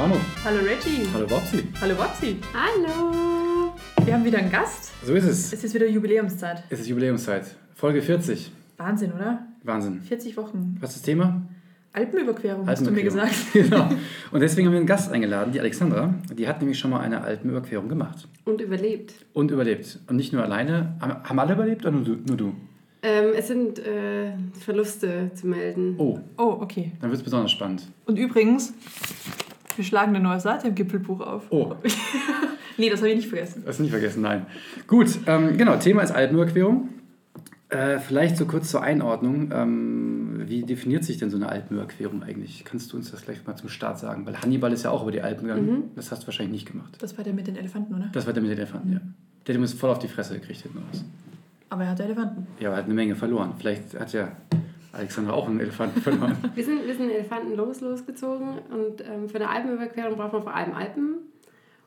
Manu. Hallo Reggie. Hallo Bobsi. Hallo Bobsi. Hallo. Wir haben wieder einen Gast. So ist es. Es ist wieder Jubiläumszeit. Es ist Jubiläumszeit. Folge 40. Wahnsinn, oder? Wahnsinn. 40 Wochen. Was ist das Thema? Alpenüberquerung, hast du mir Alpenüberquerung. gesagt. genau. Und deswegen haben wir einen Gast eingeladen, die Alexandra. Die hat nämlich schon mal eine Alpenüberquerung gemacht. Und überlebt. Und überlebt. Und nicht nur alleine. Haben haben alle überlebt oder nur du? Nur du? Ähm, es sind äh, Verluste zu melden. Oh, Oh, okay. dann wird es besonders spannend. Und übrigens, wir schlagen eine neue Seite im Gipfelbuch auf. Oh, Nee, das habe ich nicht vergessen. das nicht vergessen, nein. Gut, ähm, genau, Thema ist Alpenüberquerung. Äh, vielleicht so kurz zur Einordnung. Ähm, wie definiert sich denn so eine Alpenüberquerung eigentlich? Kannst du uns das gleich mal zum Start sagen? Weil Hannibal ist ja auch über die Alpen gegangen. Das hast du wahrscheinlich nicht gemacht. Das war der mit den Elefanten, oder? Das war der mit den Elefanten, ja. Der hat ihm voll auf die Fresse gekriegt hinten raus. Aber er hatte Elefanten. Ja, aber er hat eine Menge verloren. Vielleicht hat ja Alexandra auch einen Elefanten verloren. Wir sind, wir sind Elefanten los, losgezogen und ähm, für eine Alpenüberquerung braucht man vor allem Alpen.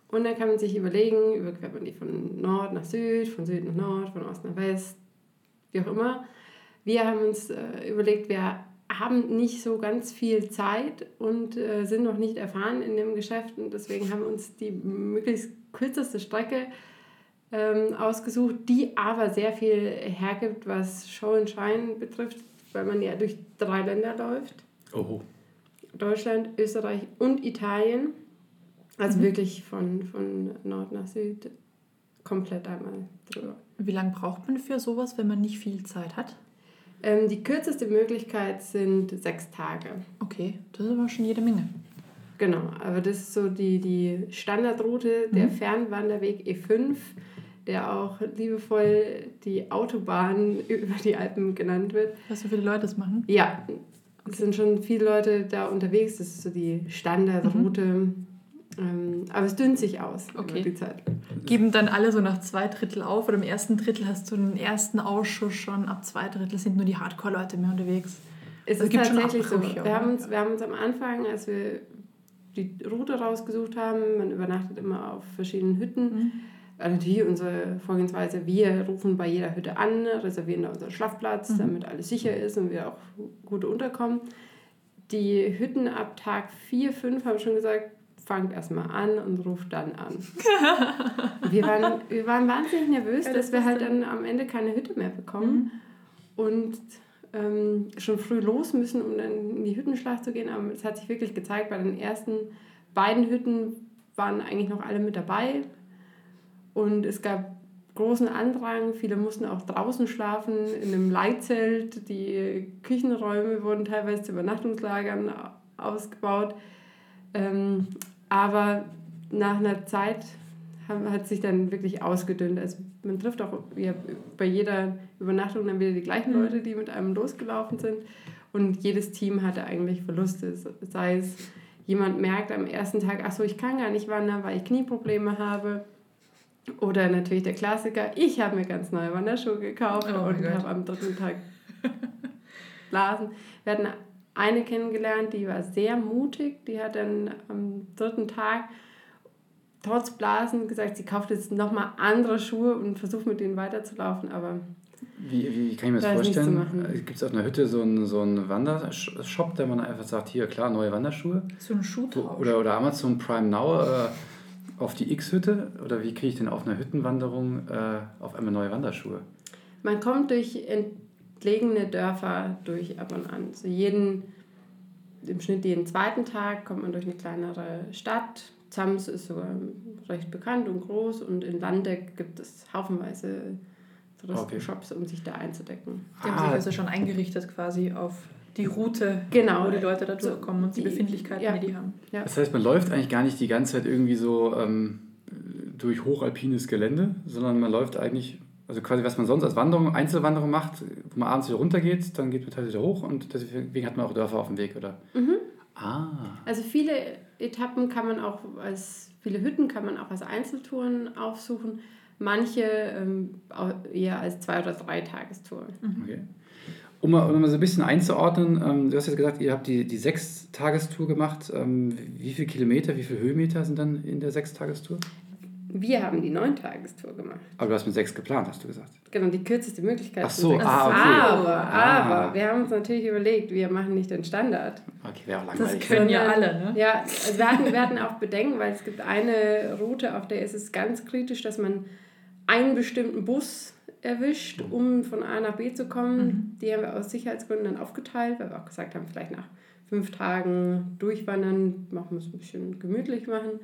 Und dann kann man sich überlegen, überquert man die von Nord nach Süd, von Süd nach Nord, von Ost nach West, wie auch immer. Wir haben uns äh, überlegt, wir haben nicht so ganz viel Zeit und äh, sind noch nicht erfahren in dem Geschäft und deswegen haben wir uns die möglichst kürzeste Strecke ähm, ausgesucht, die aber sehr viel hergibt, was Show and Shine betrifft, weil man ja durch drei Länder läuft. Oh, Deutschland, Österreich und Italien. Also wirklich von, von Nord nach Süd komplett einmal drüber. Wie lange braucht man für sowas, wenn man nicht viel Zeit hat? Ähm, die kürzeste Möglichkeit sind sechs Tage. Okay, das ist aber schon jede Menge. Genau, aber das ist so die, die Standardroute, der Mhm. Fernwanderweg E5, der auch liebevoll die Autobahn über die Alpen genannt wird. Du, wie viele Leute das machen? Ja, es sind schon viele Leute da unterwegs, das ist so die Standardroute. Ähm, aber es dünnt sich aus Okay. über die Zeit. Geben dann alle so nach zwei Drittel auf oder im ersten Drittel hast du den ersten Ausschuss schon, ab zwei Drittel sind nur die Hardcore-Leute mehr unterwegs. Es Es ist gibt schon tatsächlich so. Abbrüche, Wir haben, uns, wir haben uns am Anfang, als wir die Route rausgesucht haben, man übernachtet immer auf verschiedenen Hütten. Mhm. Natürlich unsere Vorgehensweise, wir rufen bei jeder Hütte an, reservieren da unseren Schlafplatz, Mhm. damit alles sicher ist und wir auch gut unterkommen. Die Hütten ab Tag 4, 5 haben schon gesagt, fangt erstmal an und ruft dann an. wir, waren, wir waren wahnsinnig nervös, Ja, das dass wir halt dann- am Ende keine Hütte mehr bekommen und ähm, schon früh los müssen, um dann in die Hüttenschlacht zu gehen. Aber es hat sich wirklich gezeigt, bei den ersten beiden Hütten waren eigentlich noch alle mit dabei. Und es gab großen Andrang. Viele mussten auch draußen schlafen, in einem Leitzelt. Die Küchenräume wurden teilweise zu Übernachtungslagern ausgebaut. Ähm, aber nach einer Zeit haben, hat sich dann wirklich ausgedünnt. Also man trifft auch ja, bei jeder Übernachtung dann wieder die gleichen Leute, die mit einem losgelaufen sind. Und jedes Team hatte eigentlich Verluste. Sei es, jemand merkt am ersten Tag, ach so, ich kann gar nicht wandern, weil ich Knieprobleme habe. Oder natürlich der Klassiker, ich habe mir ganz neue Wanderschuhe gekauft Oh und habe am dritten Tag Blasen. Wir hatten eine kennengelernt, die war sehr mutig. Die hat dann am dritten Tag trotz Blasen gesagt, sie kauft jetzt nochmal andere Schuhe und versucht mit denen weiterzulaufen. Aber Wie, wie, kann ich mir das vorstellen? machen. Gibt es auf einer Hütte so einen, so einen Wandershop, der man einfach sagt, hier, klar, neue Wanderschuhe? So ein Schuhtausch. Oder, oder Amazon Prime Now äh, auf die X-Hütte? Oder wie kriege ich denn auf einer Hüttenwanderung äh, auf einmal neue Wanderschuhe? man kommt durch entlegene Dörfer durch ab und an. So jeden, im Schnitt jeden zweiten Tag kommt man durch eine kleinere Stadt. Zams ist sogar recht bekannt und groß und in Landeck gibt es haufenweise Touristenshops, um sich da einzudecken. Die haben sich Ah. also schon eingerichtet quasi auf die Route, Genau. wo die Leute da So, durchkommen und die, die- Befindlichkeiten, ja. die die haben. Ja. Das heißt, man läuft eigentlich gar nicht die ganze Zeit irgendwie so ähm, durch hochalpines Gelände, sondern man läuft eigentlich, also quasi was man sonst als Wanderung, Einzelwanderung macht, wo man abends wieder runtergeht, dann geht man teilweise wieder hoch und deswegen hat man auch Dörfer auf dem Weg, oder? Ah. Also viele Etappen kann man auch als, viele Hütten kann man auch als Einzeltouren aufsuchen. Manche ähm, auch eher als Zwei- oder Drei-Tagestouren. Okay. Um mal, um mal so ein bisschen einzuordnen, ähm, du hast jetzt gesagt, ihr habt die, die Sechstagestour gemacht. Ähm, wie viele Kilometer, wie viele Höhenmeter sind dann in der Sechstagestour? Wir haben die Neuntagestour gemacht. Aber du hast mit sechs geplant, hast du gesagt. Genau, die kürzeste Möglichkeit. Ach so, ah, okay. Aber, Ah. aber, wir haben uns natürlich überlegt, wir machen nicht den Standard. Okay, wäre auch Das langweilig. können ja alle, ne? Ja, also wir hatten, wir hatten auch Bedenken, weil es gibt eine Route, auf der ist es ganz kritisch, dass man einen bestimmten Bus erwischt, um von A nach B zu kommen. Die haben wir aus Sicherheitsgründen dann aufgeteilt, weil wir auch gesagt haben, vielleicht nach fünf Tagen durchwandern, machen wir es ein bisschen gemütlich machen.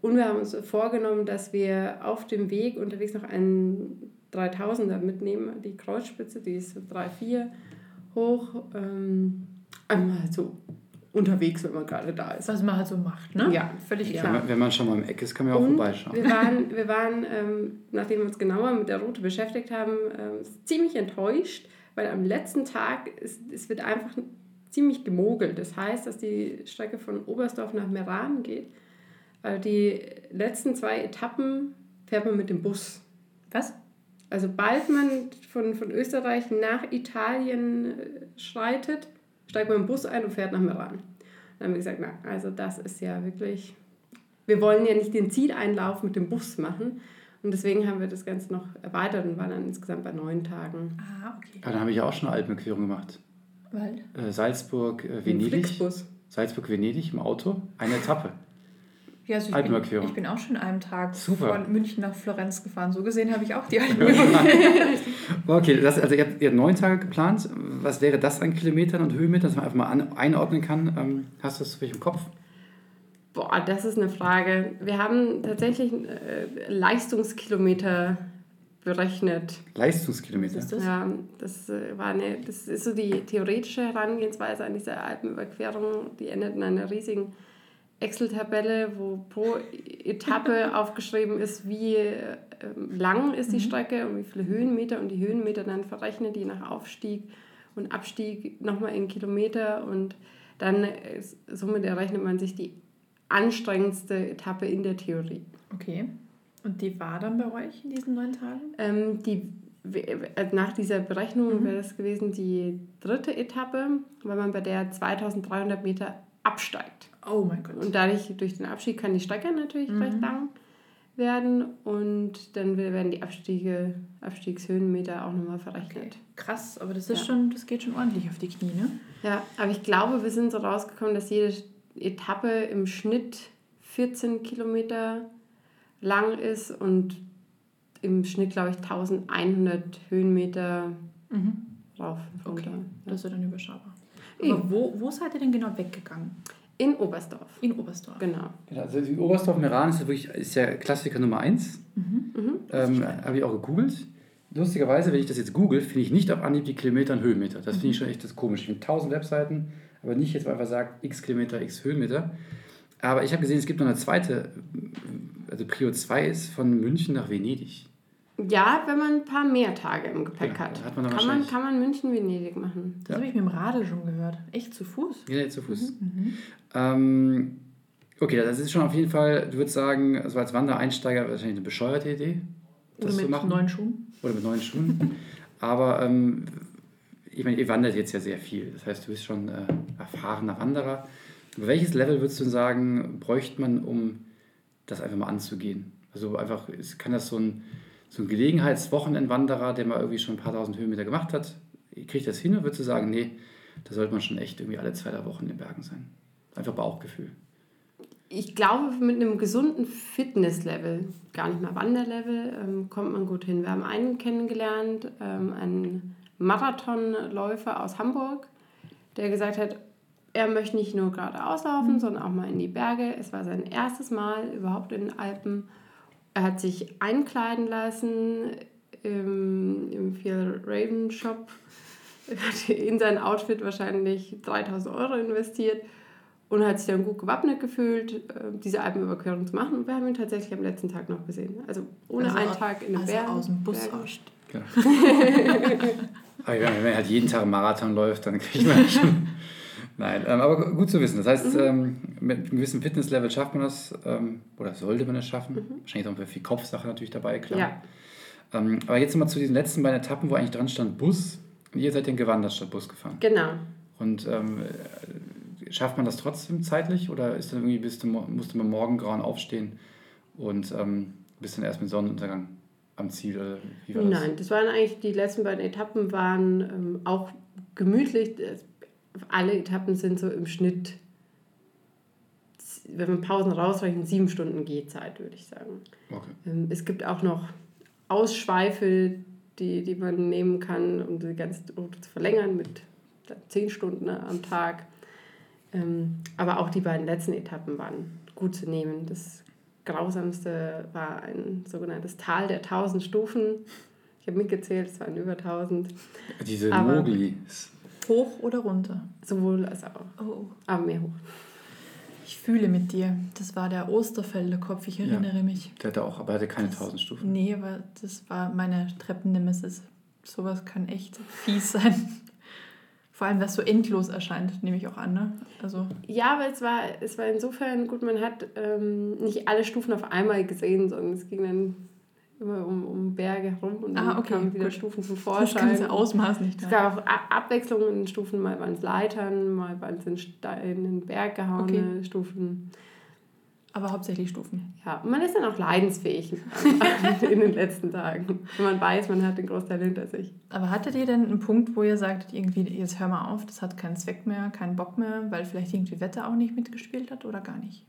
Und wir haben uns vorgenommen, dass wir auf dem Weg unterwegs noch einen 3000er mitnehmen, die Kreuzspitze, die ist so 3,4 hoch. Ähm, einmal so unterwegs, wenn man gerade da ist. Was man halt so macht, ne? Ja, völlig ja. klar. Wenn man- Wenn man schon mal im Eck ist, kann man ja auch Und vorbeischauen. wir waren, wir waren ähm, nachdem wir uns genauer mit der Route beschäftigt haben, ähm, ziemlich enttäuscht, weil am letzten Tag ist, es wird einfach ziemlich gemogelt. Das heißt, dass die Strecke von Oberstdorf nach Meran geht. Also die letzten zwei Etappen fährt man mit dem Bus. Was? Also bald man von, von Österreich nach Italien äh, schreitet, steigt man im Bus ein und fährt nach Meran. Dann haben wir gesagt, na, also das ist ja wirklich, wir wollen ja nicht den Zieleinlauf mit dem Bus machen. Und deswegen haben wir das Ganze noch erweitert und waren dann insgesamt bei neun Tagen. Ah, okay. Ja, dann habe ich ja auch schon eine Alpenquerung gemacht. Weil? Äh, Salzburg, äh, Venedig. Flixbus. Salzburg, Venedig im Auto. Eine Etappe. Ja, also ich, bin, Alpenüberquerung. ich bin auch schon einen Tag Super. von München nach Florenz gefahren. So gesehen habe ich auch die Alpenüberquerung. Okay, das, also ihr habt, ihr habt neun Tage geplant. Was wäre das an Kilometern und Höhenmetern, dass man einfach mal an, einordnen kann? Ähm, hast du das für dich im Kopf? Boah, das ist eine Frage. Wir haben tatsächlich äh, Leistungskilometer berechnet. Leistungskilometer. Das? Ja, das äh, war eine, das ist so die theoretische Herangehensweise an diese Alpenüberquerung. Die endet in einer riesigen Excel-Tabelle, wo pro Etappe aufgeschrieben ist, wie äh, lang ist die Strecke und wie viele Höhenmeter und die Höhenmeter dann verrechnet, je nach Aufstieg und Abstieg nochmal in Kilometer und dann äh, somit errechnet man sich die anstrengendste Etappe in der Theorie. Okay. Und die war dann bei euch in diesen neun Tagen? Ähm, die, äh, nach dieser Berechnung wäre das gewesen die dritte Etappe, weil man bei der 2300 Meter absteigt. Oh mein Gott. Und dadurch, durch den Abstieg kann die Strecke natürlich recht lang werden und dann werden die Abstiege, Abstiegshöhenmeter auch nochmal verrechnet. okay. Krass, aber das ist Ja. schon, das geht schon ordentlich auf die Knie, ne? Ja, aber ich glaube, wir sind so rausgekommen, dass jede Etappe im Schnitt 14 Kilometer lang ist und im Schnitt, glaube ich, 1100 Höhenmeter rauf und Okay. runter. Das ist ja dann überschaubar. Eben. Aber wo, wo seid ihr denn genau weggegangen? In Oberstdorf, In Oberstdorf. genau. Genau, also die Oberstdorf-Meran ist ja wirklich ist ja Klassiker Nummer 1. Ähm, Habe ich auch gegoogelt. Lustigerweise, wenn ich das jetzt google, finde ich nicht auf Anhieb die Kilometer und Höhenmeter. Das finde ich schon echt das komisch. Ich finde 1000 Webseiten, aber nicht jetzt, weil einfach sagt, x Kilometer, x Höhenmeter. Aber ich habe gesehen, es gibt noch eine zweite, also Prio 2 ist von München nach Venedig. Ja, wenn man ein paar mehr Tage im Gepäck Ja, hat, hat man kann, man, kann man München-Venedig machen. Das habe ich mit dem Radl schon gehört. Echt zu Fuß? Ja, zu Fuß. Ähm, okay, das ist schon auf jeden Fall, du würdest sagen, also als Wandereinsteiger wahrscheinlich eine bescheuerte Idee, das Oder zu mit machen. neuen Schuhen? Oder mit neuen Schuhen. Aber ähm, ich meine, ihr wandert jetzt ja sehr viel. Das heißt, du bist schon äh, erfahrener Wanderer. Aber welches Level würdest du sagen, bräuchte man, um das einfach mal anzugehen? Also einfach, ist, kann das so ein, so ein Gelegenheitswochenendwanderer, der mal irgendwie schon ein paar tausend Höhenmeter gemacht hat, kriegt das hin oder würdest du sagen, nee, da sollte man schon echt irgendwie alle zwei, drei Wochen in den Bergen sein? Einfach Bauchgefühl. Ich glaube, mit einem gesunden Fitnesslevel, gar nicht mal Wanderlevel, ähm, kommt man gut hin. Wir haben einen kennengelernt, ähm, einen Marathonläufer aus Hamburg, der gesagt hat, er möchte nicht nur geradeaus laufen, sondern auch mal in die Berge. Es war sein erstes Mal überhaupt in den Alpen. Er hat sich einkleiden lassen im, im Phil Raven Shop. Er hat in sein Outfit wahrscheinlich 3000 Euro investiert und hat sich dann gut gewappnet gefühlt, äh, diese Alpenüberquerung zu machen. Und wir haben ihn tatsächlich am letzten Tag noch gesehen. Also ohne Also einen Tag in den also Bergen. aus dem Bus. Genau. wenn man halt jeden Tag einen Marathon läuft, dann kriegt man schon. Nein, ähm, aber gut zu wissen. Das heißt, ähm, mit einem gewissen Fitnesslevel schafft man das ähm, oder sollte man es schaffen. Wahrscheinlich auch viel Kopfsache natürlich dabei, klar. Ja, Ähm, aber jetzt nochmal zu diesen letzten beiden Etappen, wo eigentlich dran stand Bus. Und ihr seid den gewandert statt Bus gefahren. genau. Und ähm, äh, schafft man das trotzdem zeitlich oder ist dann irgendwie, bist du, musste man morgen grauen aufstehen und ähm, bist dann erst mit Sonnenuntergang am Ziel oder wie war das? Nein, das waren eigentlich die letzten beiden Etappen waren auch gemütlich. Alle Etappen sind so im Schnitt, wenn man Pausen rausrechnet, sieben Stunden Gehzeit, würde ich sagen. Okay. Ähm, es gibt auch noch Ausschweife, die, die man nehmen kann, um die ganze Route zu verlängern mit zehn Stunden am Tag. Ähm, aber auch die beiden letzten Etappen waren gut zu nehmen. Das grausamste war ein sogenanntes Tal der 1000 Stufen. Ich habe mitgezählt, es waren über 1000. Diese Mogli. Hoch oder runter? Sowohl als auch. Oh. Aber mehr hoch. Ich fühle mit dir. Das war der Osterfelder Kopf, ich erinnere ja, mich. Der hatte auch, aber er hatte keine das, 1000 Stufen. Nee, aber das war meine Treppennemesis. Sowas kann echt fies sein. Vor allem, was so endlos erscheint, nehme ich auch an. Ne? Also ja, aber es war, es war insofern gut, man hat ähm, nicht alle Stufen auf einmal gesehen, sondern es ging dann immer um, um Berge herum und dann ah, okay, kamen wieder gut. Stufen zum Vorschein. Das ganze Ausmaß nicht. Es gab auch Abwechslungen in den Stufen, mal waren es Leitern, mal waren es in, in den Berg gehauene okay. Stufen. Aber hauptsächlich Stufen. Ja, man ist dann auch leidensfähig in den letzten Tagen, wenn man weiß, man hat den Großteil hinter sich. Aber hattet ihr denn einen Punkt, wo ihr sagt, irgendwie, jetzt hör mal auf, das hat keinen Zweck mehr, keinen Bock mehr, weil vielleicht irgendwie Wetter auch nicht mitgespielt hat oder gar nicht?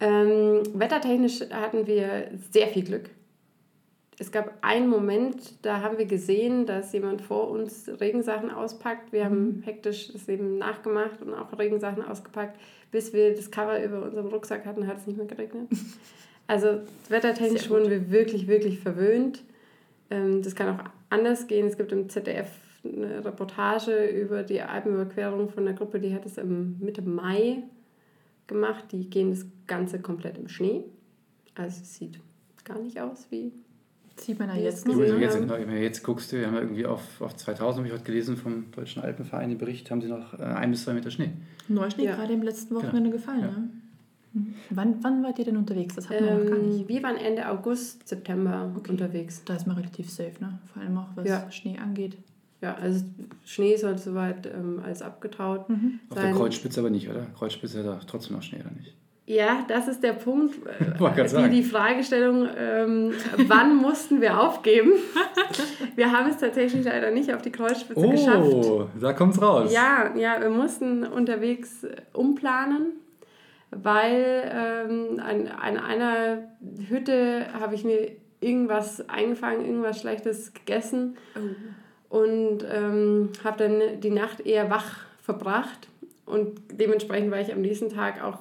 Ähm, wettertechnisch hatten wir sehr viel Glück es gab einen Moment, da haben wir gesehen, dass jemand vor uns Regensachen auspackt. Wir haben mhm. hektisch das eben nachgemacht und auch Regensachen ausgepackt. Bis wir das Cover über unserem Rucksack hatten, hat es nicht mehr geregnet. Also wettertechnisch wurden wir wirklich, wirklich verwöhnt. Ähm, das kann auch anders gehen. Es gibt im ZDF eine Reportage über die Alpenüberquerung von einer Gruppe, die hat es im Mitte Mai gemacht. Die gehen das Ganze komplett im Schnee. Also es sieht gar nicht aus wie Sieht man ja jetzt noch. Jetzt, jetzt guckst du, wir haben ja irgendwie auf, auf 2000, habe ich heute gelesen, vom Deutschen Alpenverein den Bericht, haben sie noch äh, ein bis zwei Meter Schnee. Neuschnee ja. gerade im letzten genau. Wochenende genau. gefallen, ja. ne? Mhm. Wann, wann wart ihr denn unterwegs? Das hatten wir ähm, noch gar nicht. Wir waren Ende August, September okay. unterwegs. Da ist man relativ safe, ne? Vor allem auch was ja. Schnee angeht. Ja, also Schnee sollte soweit ähm, als abgetaut mhm. Auf der Kreuzspitze aber nicht, oder? Kreuzspitze hat da trotzdem noch Schnee, oder nicht? Ja, das ist der Punkt, äh, die, die Fragestellung, ähm, wann mussten wir aufgeben? wir haben es tatsächlich leider nicht auf die Kreuzspitze oh, geschafft. Oh, da kommt es raus. Ja, ja, wir mussten unterwegs umplanen, weil ähm, an, an einer Hütte habe ich mir irgendwas eingefangen, irgendwas Schlechtes gegessen oh. und ähm, habe dann die Nacht eher wach verbracht. Und dementsprechend war ich am nächsten Tag auch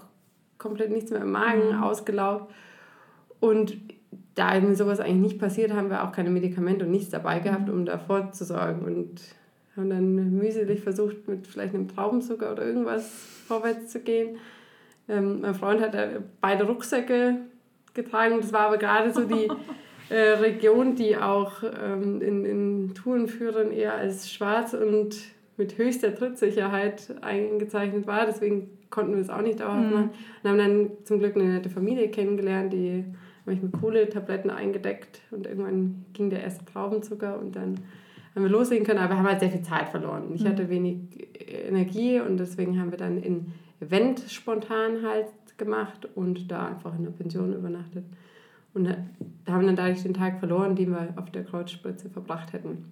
komplett nichts mehr im Magen, mhm. ausgelaugt. Und da mir sowas eigentlich nicht passiert, haben wir auch keine Medikamente und nichts dabei gehabt, um da vorzusorgen. Und haben dann mühselig versucht, mit vielleicht einem Traubenzucker oder irgendwas vorwärts zu gehen. Ähm, mein Freund hat beide Rucksäcke getragen. Das war aber gerade so die äh, Region, die auch ähm, in, in Tourenführern eher als schwarz und mit höchster Trittsicherheit eingezeichnet war. Deswegen konnten wir es auch nicht dauerhaft mhm. machen. Und haben dann zum Glück eine nette Familie kennengelernt, die habe ich mit Kohletabletten eingedeckt und irgendwann ging der erste Traubenzucker und dann haben wir loslegen können, aber wir haben halt sehr viel Zeit verloren. Ich mhm. hatte wenig Energie und deswegen haben wir dann in Event spontan halt gemacht und da einfach in der Pension übernachtet. Und haben dann dadurch den Tag verloren, den wir auf der Kreuzspritze verbracht hätten.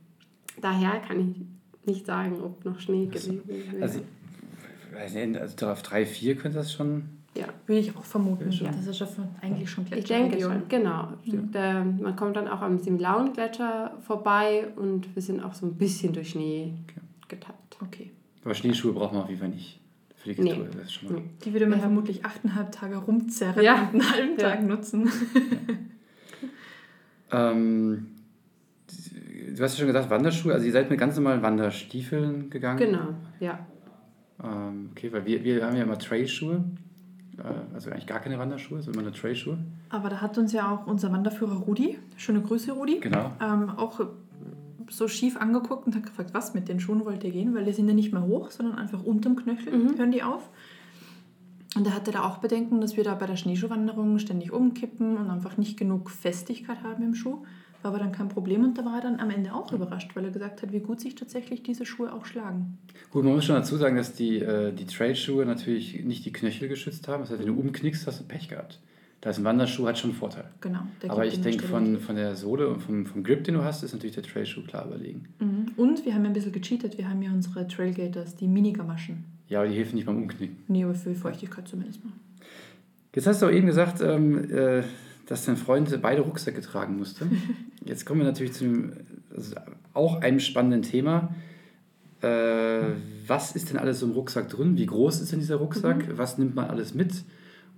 Daher kann ich nicht sagen, ob noch Schnee gewesen wäre. Also, also auf 3, 4 könnte das schon. Ja, würde ich auch vermuten. Ja. Das ist ja eigentlich schon Gletscher. Ich denke schon, genau. Mhm. Der, man kommt dann auch am Simlauen Gletscher vorbei und wir sind auch so ein bisschen durch Schnee okay. getappt. Okay. Aber Schneeschuhe braucht man auf jeden Fall nicht. Für die nee. das ist schon mal. Die würde man ja. vermutlich 8,5 Tage rumzerren ja. und einen halben Tag ja. nutzen. ähm, du hast ja schon gesagt, Wanderschuhe, also ihr seid mit ganz normalen Wanderstiefeln gegangen. Genau, ja. Ähm, okay, weil wir, wir haben ja immer Trailschuhe, äh, also eigentlich gar keine Wanderschuhe, sondern immer nur Trailschuhe. Aber da hat uns ja auch unser Wanderführer Rudi, schöne Grüße Rudi, genau. Ähm, auch so schief angeguckt und hat gefragt, was mit den Schuhen wollt ihr gehen, weil die sind ja nicht mehr hoch, sondern einfach unterm Knöchel mhm. hören die auf. Und er hatte da auch Bedenken, dass wir da bei der Schneeschuhwanderung ständig umkippen und einfach nicht genug Festigkeit haben im Schuh. War aber dann kein Problem und da war er dann am Ende auch überrascht, weil er gesagt hat, wie gut sich tatsächlich diese Schuhe auch schlagen. Gut, man muss schon dazu sagen, dass die, äh, die Trail-Schuhe natürlich nicht die Knöchel geschützt haben. Das heißt, wenn du umknickst, hast du Pech gehabt. Da ist ein Wanderschuh, hat schon einen Vorteil. Genau. Aber ich denke, von, von der Sohle und vom, vom Grip, den du hast, ist natürlich der Trailschuh klar überlegen. Mhm. Und wir haben ja ein bisschen gecheatet. Wir haben ja unsere Trailgaters, die Minigamaschen. Ja, aber die helfen nicht beim Umknicken. Nee, aber für Feuchtigkeit zumindest mal. Jetzt hast du auch eben gesagt, ähm, äh, dass dein Freund beide Rucksäcke tragen musste. Jetzt kommen wir natürlich zu einem, also auch einem spannenden Thema. Äh, was ist denn alles so im Rucksack drin? Wie groß ist denn dieser Rucksack? Was nimmt man alles mit?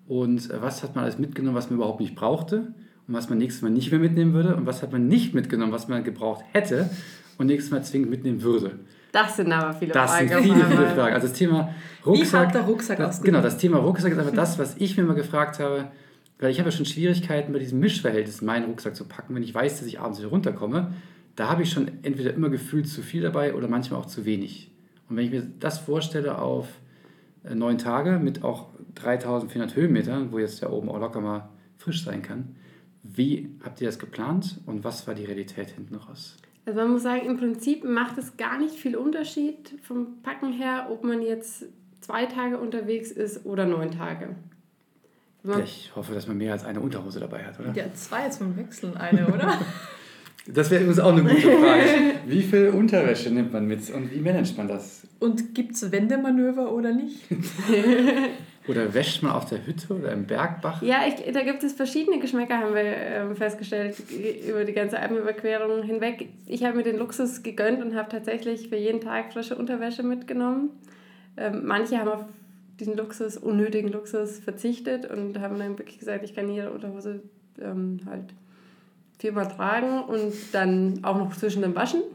Und äh, was hat man alles mitgenommen, was man überhaupt nicht brauchte? Und was man nächstes Mal nicht mehr mitnehmen würde? Und was hat man nicht mitgenommen, was man gebraucht hätte und nächstes Mal zwingend mitnehmen würde? Das sind aber viele Das sind Fragen. viele, auf viele einmal. Fragen. Also das Thema Wie Rucksack. hat der Rucksack das? Genau, das Thema Rucksack ist einfach das, was ich mir mal gefragt habe, weil ich habe ja schon Schwierigkeiten bei diesem Mischverhältnis, meinen Rucksack zu packen, wenn ich weiß, dass ich abends wieder runterkomme. Da habe ich schon entweder immer gefühlt zu viel dabei oder manchmal auch zu wenig. Und wenn ich mir das vorstelle auf äh, neun Tage mit auch 3400 Höhenmetern, wo jetzt ja oben auch locker mal frisch sein kann, wie habt ihr das geplant und was war die Realität hinten raus? Also man muss sagen, im Prinzip macht es gar nicht viel Unterschied vom Packen her, ob man jetzt zwei Tage unterwegs ist oder neun Tage. Man, Ich hoffe, dass man mehr als eine Unterhose dabei hat, oder? Ja, zwei zum Wechseln eine, oder? Das wäre übrigens auch eine gute Frage. Wie viel Unterwäsche nimmt man mit und wie managt man das? Und gibt es Wendemanöver oder nicht? Oder wäscht man auf der Hütte oder im Bergbach? ja, ich, da gibt es verschiedene Geschmäcker, haben wir ähm, festgestellt, über die ganze Alpenüberquerung hinweg. Ich habe mir den Luxus gegönnt und habe tatsächlich für jeden Tag frische Unterwäsche mitgenommen. Ähm, manche haben auf diesen Luxus, unnötigen Luxus verzichtet und haben dann wirklich gesagt, ich kann jede Unterhose ähm, halt viermal tragen und dann auch noch zwischendurch waschen.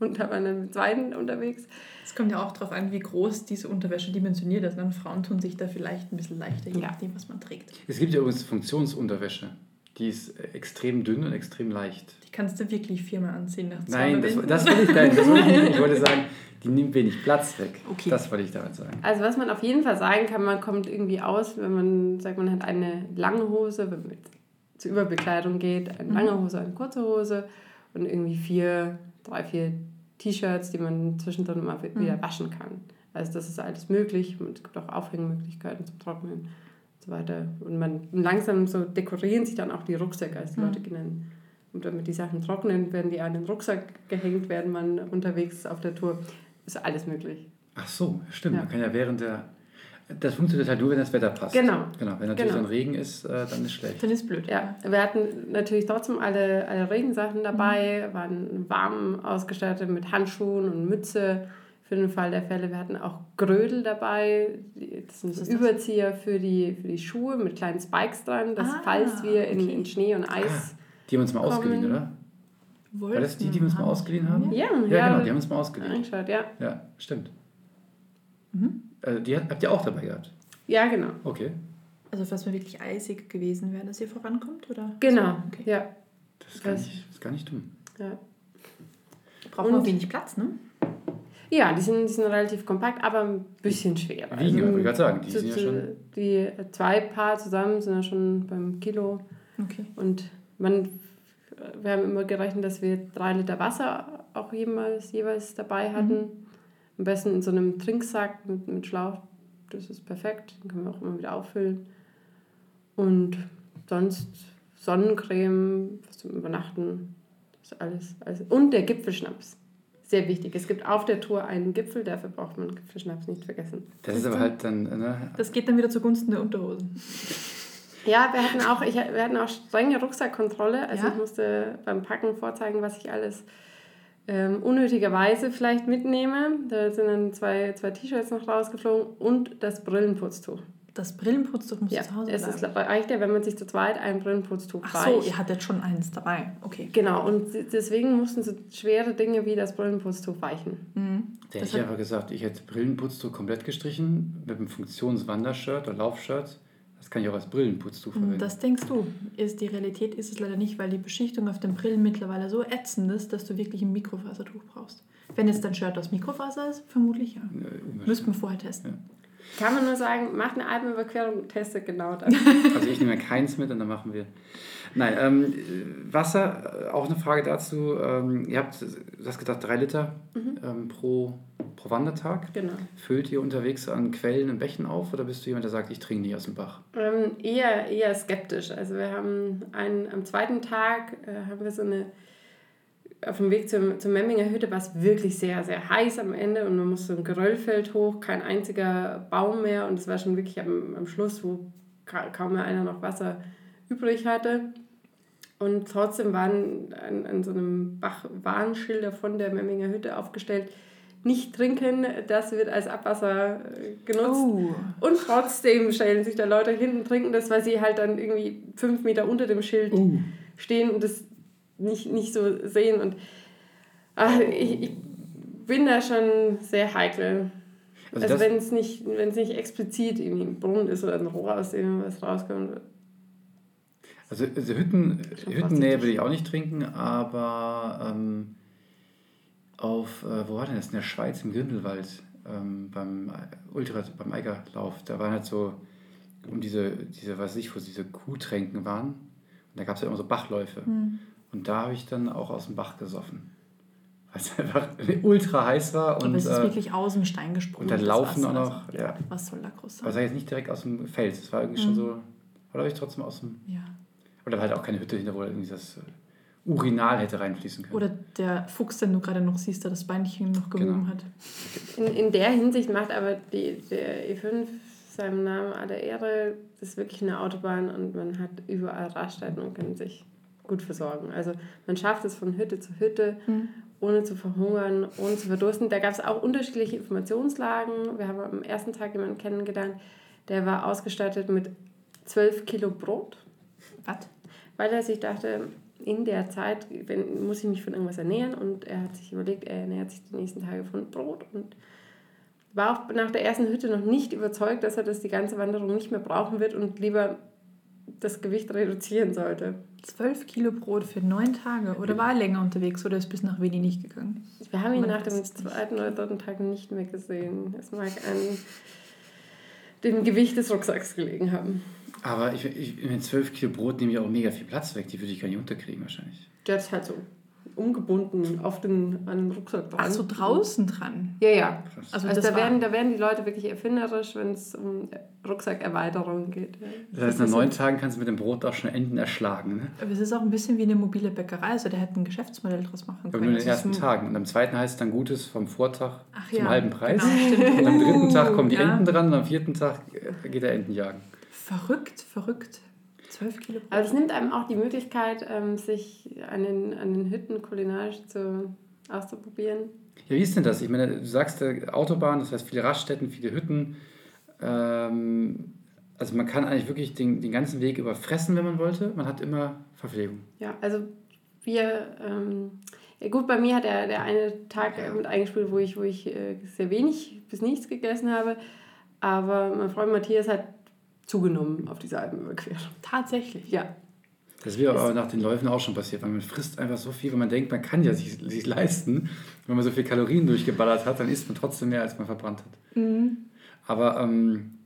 Und da waren dann mit zweiten unterwegs. Es kommt ja auch darauf an, wie groß diese Unterwäsche dimensioniert ist. Ne? Frauen tun sich da vielleicht ein bisschen leichter, je Ja. nachdem, was man trägt. Es gibt ja übrigens Funktionsunterwäsche. Die ist extrem dünn und extrem leicht. Die kannst du wirklich viermal anziehen nach zwei Nein, das, das wollte ich, nein, das wollte ich nicht. Ich wollte sagen, die nimmt wenig Platz weg. Okay. Das wollte ich damit sagen. Also was man auf jeden Fall sagen kann, man kommt irgendwie aus, wenn man sagt, man hat eine lange Hose, wenn man zur Überbekleidung geht, eine lange Hose, eine kurze Hose und irgendwie vier, drei, vier T-Shirts, die man zwischendrin mal wieder waschen kann. Also das ist alles möglich und es gibt auch Aufhängmöglichkeiten zum Trocknen so weiter. Und man langsam so dekorieren sich dann auch die Rucksäcke, als die Leute gehen und damit die Sachen trocknen, werden die an den Rucksack gehängt, werden man unterwegs ist auf der Tour. Ist alles möglich. Ach so, stimmt. Ja. Man kann ja während der. Das funktioniert halt nur, wenn das Wetter passt. Genau. Genau. Wenn natürlich Genau. dann Regen ist, äh, dann ist schlecht. Dann ist blöd. Ja, wir hatten natürlich trotzdem alle, alle Regensachen dabei, waren warm ausgestattet mit Handschuhen und Mütze für den Fall der Fälle. Wir hatten auch Grödel dabei, das sind so ist das? Überzieher für die, für die Schuhe mit kleinen Spikes dran, dass Ah, falls wir in, okay. in Schnee und Eis... Die haben uns mal Kommen. ausgeliehen, oder? War das die, die wir uns mal ausgeliehen haben? Ja, Ja, genau, die haben uns mal ausgeliehen. angeschaut, ja. Ja, stimmt. Mhm. Äh, die habt ihr auch dabei gehabt? Ja, genau. Okay. Also falls mir wirklich eisig gewesen wäre, dass ihr vorankommt, oder? Genau, Okay. ja. Das ist gar nicht, das ist gar nicht dumm. ja. Braucht man wenig Platz, ne? Ja, die sind, die sind relativ kompakt, aber ein bisschen schwer. Wiegen, wollte ich gerade sagen. Die zu- sind ja schon. die zwei Paar zusammen sind ja schon beim Kilo. Okay. Und man, wir haben immer gerechnet, dass wir drei Liter Wasser auch jemals, jeweils dabei hatten. Am besten in so einem Trinksack mit, mit Schlauch. Das ist perfekt. Den können wir auch immer wieder auffüllen. Und sonst Sonnencreme, was zum Übernachten. Das ist alles, alles. Und der Gipfelschnaps. Sehr wichtig. Es gibt auf der Tour einen Gipfel, dafür braucht man Gipfelschnaps nicht vergessen. Das ist aber halt dann. Ne, Das geht dann wieder zugunsten der Unterhosen. Ja, wir hatten auch, ich, wir hatten auch strenge Rucksackkontrolle. Also Ja? ich musste beim Packen vorzeigen, was ich alles ähm, unnötigerweise vielleicht mitnehme. Da sind dann zwei, zwei T-Shirts noch rausgeflogen und das Brillenputztuch. Das Brillenputztuch muss Ja, zu Hause es bleiben. ist, reicht ja, wenn man sich zu zweit ein Brillenputztuch Ach so, reicht. ihr hattet schon eins dabei. Okay. Genau, und deswegen mussten so schwere Dinge wie das Brillenputztuch weichen. Mhm. der Das hätte ich einfach gesagt, ich hätte Brillenputztuch komplett gestrichen mit einem Funktionswandershirt oder Laufshirt. Das kann ich auch als Brillenputztuch verwenden. Das denkst du. Ist die Realität ist es leider nicht, weil die Beschichtung auf den Brillen mittlerweile so ätzend ist, dass du wirklich ein Mikrofasertuch brauchst. Wenn jetzt dein Shirt aus Mikrofaser ist, vermutlich ja. Unwahrscheinlich. Müssten wir vorher testen. Kann man nur sagen, macht eine Alpenüberquerung, testet genau das. Also ich nehme keins mit und dann machen wir. Nein, ähm, Wasser, äh, auch eine Frage dazu. Ähm, ihr habt, du hast gesagt, drei Liter ähm, pro, pro Wandertag. genau. Füllt ihr unterwegs an Quellen und Bächen auf oder bist du jemand, der sagt, ich trinke nicht aus dem Bach? Ähm, eher, eher skeptisch. Also wir haben einen, am zweiten Tag äh, haben wir so eine, auf dem Weg zum, zur Memminger Hütte war es wirklich sehr, sehr heiß am Ende und man musste ein Geröllfeld hoch, kein einziger Baum mehr und es war schon wirklich am, am Schluss, wo kaum mehr einer noch Wasser übrig hatte. Und trotzdem waren an, an so einem Bach Warnschilder von der Memminger Hütte aufgestellt, nicht trinken, das wird als Abwasser äh, genutzt. Oh. Und trotzdem stellen sich da Leute hin und trinken das, weil sie halt dann irgendwie fünf Meter unter dem Schild oh. stehen und das nicht, nicht so sehen. Und ach, ich, ich bin da schon sehr heikel. Also, also wenn es nicht, nicht explizit irgendwie ein Brunnen ist oder ein Rohr, aus dem was rauskommt. Also, also Hütten, Hüttennähe will ich auch nicht trinken, aber ähm, auf, äh, wo war denn das? In der Schweiz, im Grindelwald, ähm, beim Ultra, beim Eigerlauf. Da waren halt so, um diese, diese, weiß ich, wo diese Kuhtränken waren. Und da gab es ja immer so Bachläufe. Mhm. Und da habe ich dann auch aus dem Bach gesoffen. Weil es einfach ultra heiß war. Und, Aber es ist äh, wirklich aus dem Stein gesprungen. Und dann laufen auch noch. Also, ja. Was soll da groß sein? Aber es war jetzt nicht direkt aus dem Fels. Es war irgendwie mhm. schon so. Oder habe ich trotzdem aus dem. Ja. Oder war halt auch keine Hütte hinter, wo irgendwie das äh, Urinal hätte reinfließen können. Oder der Fuchs, den du gerade noch siehst, der das Beinchen noch gewoben genau. hat. In, in der Hinsicht macht aber die, der E5 seinem Namen aller Ehre, das ist wirklich eine Autobahn und man hat überall Raststätten und kann sich gut versorgen. Also man schafft es von Hütte zu Hütte, mhm. ohne zu verhungern, ohne zu verdursten. Da gab es auch unterschiedliche Informationslagen. Wir haben am ersten Tag jemanden kennengelernt, der war ausgestattet mit 12 Kilo Brot. Was? Weil er sich dachte, in der Zeit wenn, muss ich mich von irgendwas ernähren und er hat sich überlegt, er ernährt sich die nächsten Tage von Brot und war auch nach der ersten Hütte noch nicht überzeugt, dass er das die ganze Wanderung nicht mehr brauchen wird und lieber das Gewicht reduzieren sollte. 12 Kilo Brot für neun Tage oder war er länger unterwegs oder ist bis nach Veni nicht gegangen? Wir haben ihn nach dem zweiten oder dritten Tag nicht mehr gesehen. Es mag an dem Gewicht des Rucksacks gelegen haben. Aber ich, ich, mit 12 Kilo Brot nehme ich auch mega viel Platz weg. Die würde ich gar nicht unterkriegen wahrscheinlich. Der ist halt so umgebunden auf den, an den Rucksack dran. Ach so, draußen dran? Ja, ja. Also, also da, werden, da werden die Leute wirklich erfinderisch, wenn es um Rucksackerweiterung geht. Ja. Das heißt, nach neun Tagen kannst du mit dem Brot auch schon Enden erschlagen. Ne? Aber es ist auch ein bisschen wie eine mobile Bäckerei. Also der hätte ein Geschäftsmodell draus machen können. Aber nur in den ersten Tagen. Und am zweiten heißt es dann Gutes vom Vortag Ach, zum ja. halben Preis. Genau, und am dritten Tag kommen die ja. Enten dran und am vierten Tag geht der Enten jagen. Verrückt, verrückt. 12 Kilo. Aber es nimmt einem auch die Möglichkeit, ähm, sich an den, an den Hütten kulinarisch zu, auszuprobieren. Ja, wie ist denn das? Ich meine, du sagst äh, Autobahn, das heißt viele Raststätten, viele Hütten. Ähm, also man kann eigentlich wirklich den, den ganzen Weg überfressen, wenn man wollte. Man hat immer Verpflegung. Ja, also wir, ähm, ja gut, bei mir hat der, der eine Tag mit eingespielt, wo ich, wo ich äh, sehr wenig bis nichts gegessen habe. Aber mein Freund Matthias hat zugenommen auf dieser Alpenüberquerung. Tatsächlich? Ja. Das wäre aber nach den Läufen auch schon passiert, weil man frisst einfach so viel, weil man denkt, man kann ja sich, sich leisten. Wenn man so viel Kalorien durchgeballert hat, dann isst man trotzdem mehr, als man verbrannt hat. Mhm. Aber ähm,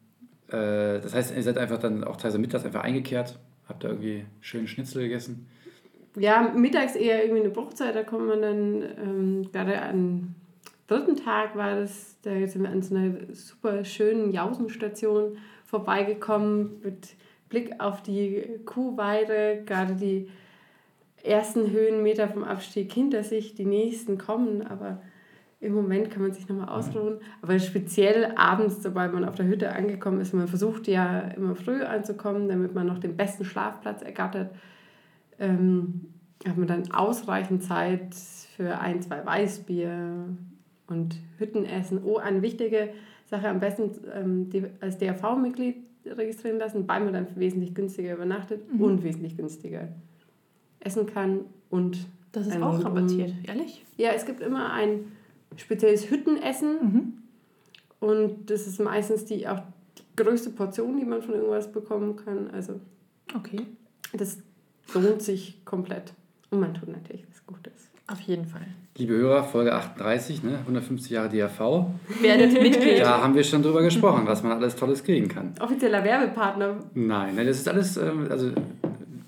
äh, das heißt, ihr seid einfach dann auch teilweise mittags einfach eingekehrt, habt da irgendwie schönen Schnitzel gegessen. Ja, mittags eher irgendwie eine Bruchzeit, da kommt man dann ähm, gerade am dritten Tag war das, da sind wir an so einer super schönen Jausenstation vorbeigekommen mit Blick auf die Kuhweide, gerade die ersten Höhenmeter vom Abstieg hinter sich, die nächsten kommen, aber im Moment kann man sich nochmal ausruhen. Aber speziell abends, sobald man auf der Hütte angekommen ist, man versucht ja immer früh anzukommen, damit man noch den besten Schlafplatz ergattert, ähm, hat man dann ausreichend Zeit für ein, zwei Weißbier und Hüttenessen. Oh, eine wichtige Sache am besten ähm, die, als DRV-Mitglied registrieren lassen, weil man dann wesentlich günstiger übernachtet mhm. und wesentlich günstiger essen kann und das ist auch rabattiert, ehrlich? Ja, es gibt immer ein spezielles Hüttenessen mhm. und das ist meistens die auch die größte Portion, die man von irgendwas bekommen kann. Also okay. das lohnt sich komplett und man tut natürlich was Gutes. Auf jeden Fall. Liebe Hörer, Folge 38, ne? 150 Jahre DAV. Werdet Mitglied. Da haben wir schon drüber gesprochen, was man alles Tolles kriegen kann. Offizieller Werbepartner. Nein, nein das ist alles, ähm, also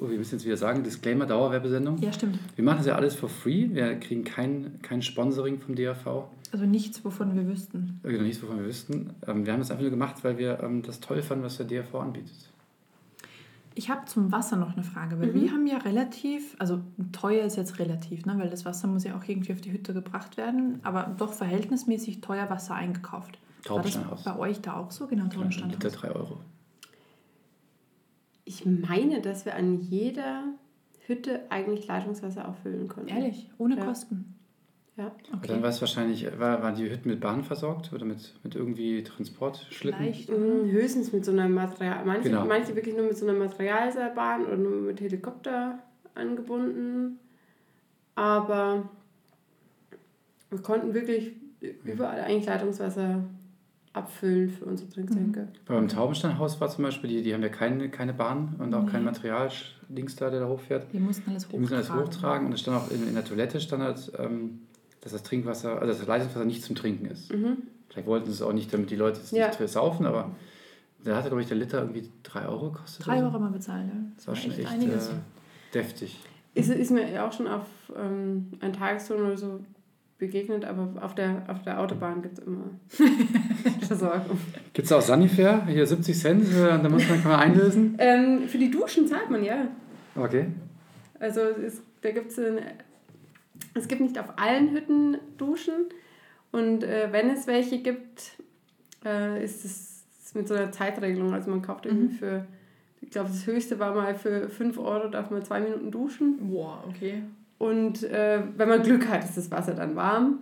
oh, wir müssen jetzt wieder sagen, Disclaimer, Dauerwerbesendung. Ja, stimmt. Wir machen das ja alles for free. Wir kriegen kein, kein Sponsoring vom DAV. Also nichts, wovon wir wüssten. Genau, nichts, wovon wir wüssten. Ähm, wir haben das einfach nur gemacht, weil wir ähm, das toll fanden, was der DAV anbietet. Ich habe zum Wasser noch eine Frage, weil wir haben ja relativ, also teuer ist jetzt relativ, ne, weil das Wasser muss ja auch irgendwie auf die Hütte gebracht werden, aber doch verhältnismäßig teuer Wasser eingekauft. War das bei euch da auch so? Genau, Liter Taubensteinhaus. 3 Euro. Ich meine, dass wir an jeder Hütte eigentlich Leitungswasser auffüllen konnten. Ehrlich, ohne Ja. Kosten. Ja. Aber dann war es wahrscheinlich, war, waren die Hütten mit Bahn versorgt oder mit, mit irgendwie Transportschlitten? Vielleicht. Mm, Höchstens mit so einer Material. Manche, Genau. manche wirklich nur mit so einer Materialseilbahn oder nur mit Helikopter angebunden. Aber wir konnten wirklich überall eigentlich Leitungswasser abfüllen für unsere Trinktränke. Aber beim Taubensteinhaus war zum Beispiel, die, die haben ja keine, keine Bahn und auch kein Nee. Material-Dings da, der da hochfährt. Wir mussten alles Die müssen alles hochtragen. hochtragen und es stand auch in, in der Toilette stand halt, ähm, dass das Trinkwasser, also das Leitungswasser nicht zum Trinken ist. Mhm. Vielleicht wollten sie es auch nicht, damit die Leute es Ja. nicht saufen, aber da hatte, glaube ich, der Liter irgendwie 3 Euro gekostet. Drei oder Euro so. mal bezahlen, ja. Das war schon echt einiges. äh, deftig. Ist, ist mir auch schon auf ähm, ein Tagestouren oder so begegnet, aber auf der, auf der Autobahn gibt es immer Versorgung. Gibt es auch Sanifair? Hier 70 Cent, äh, da muss man, kann man einlösen. Ähm, für die Duschen zahlt man ja. Okay. Also es, da gibt's eine, es gibt nicht auf allen Hütten Duschen und äh, wenn es welche gibt, äh, ist es mit so einer Zeitregelung. Also man kauft irgendwie für, ich glaube das höchste war mal für 5 Euro, darf man zwei Minuten duschen. Boah, okay. Und äh, wenn man Glück hat, ist das Wasser dann warm.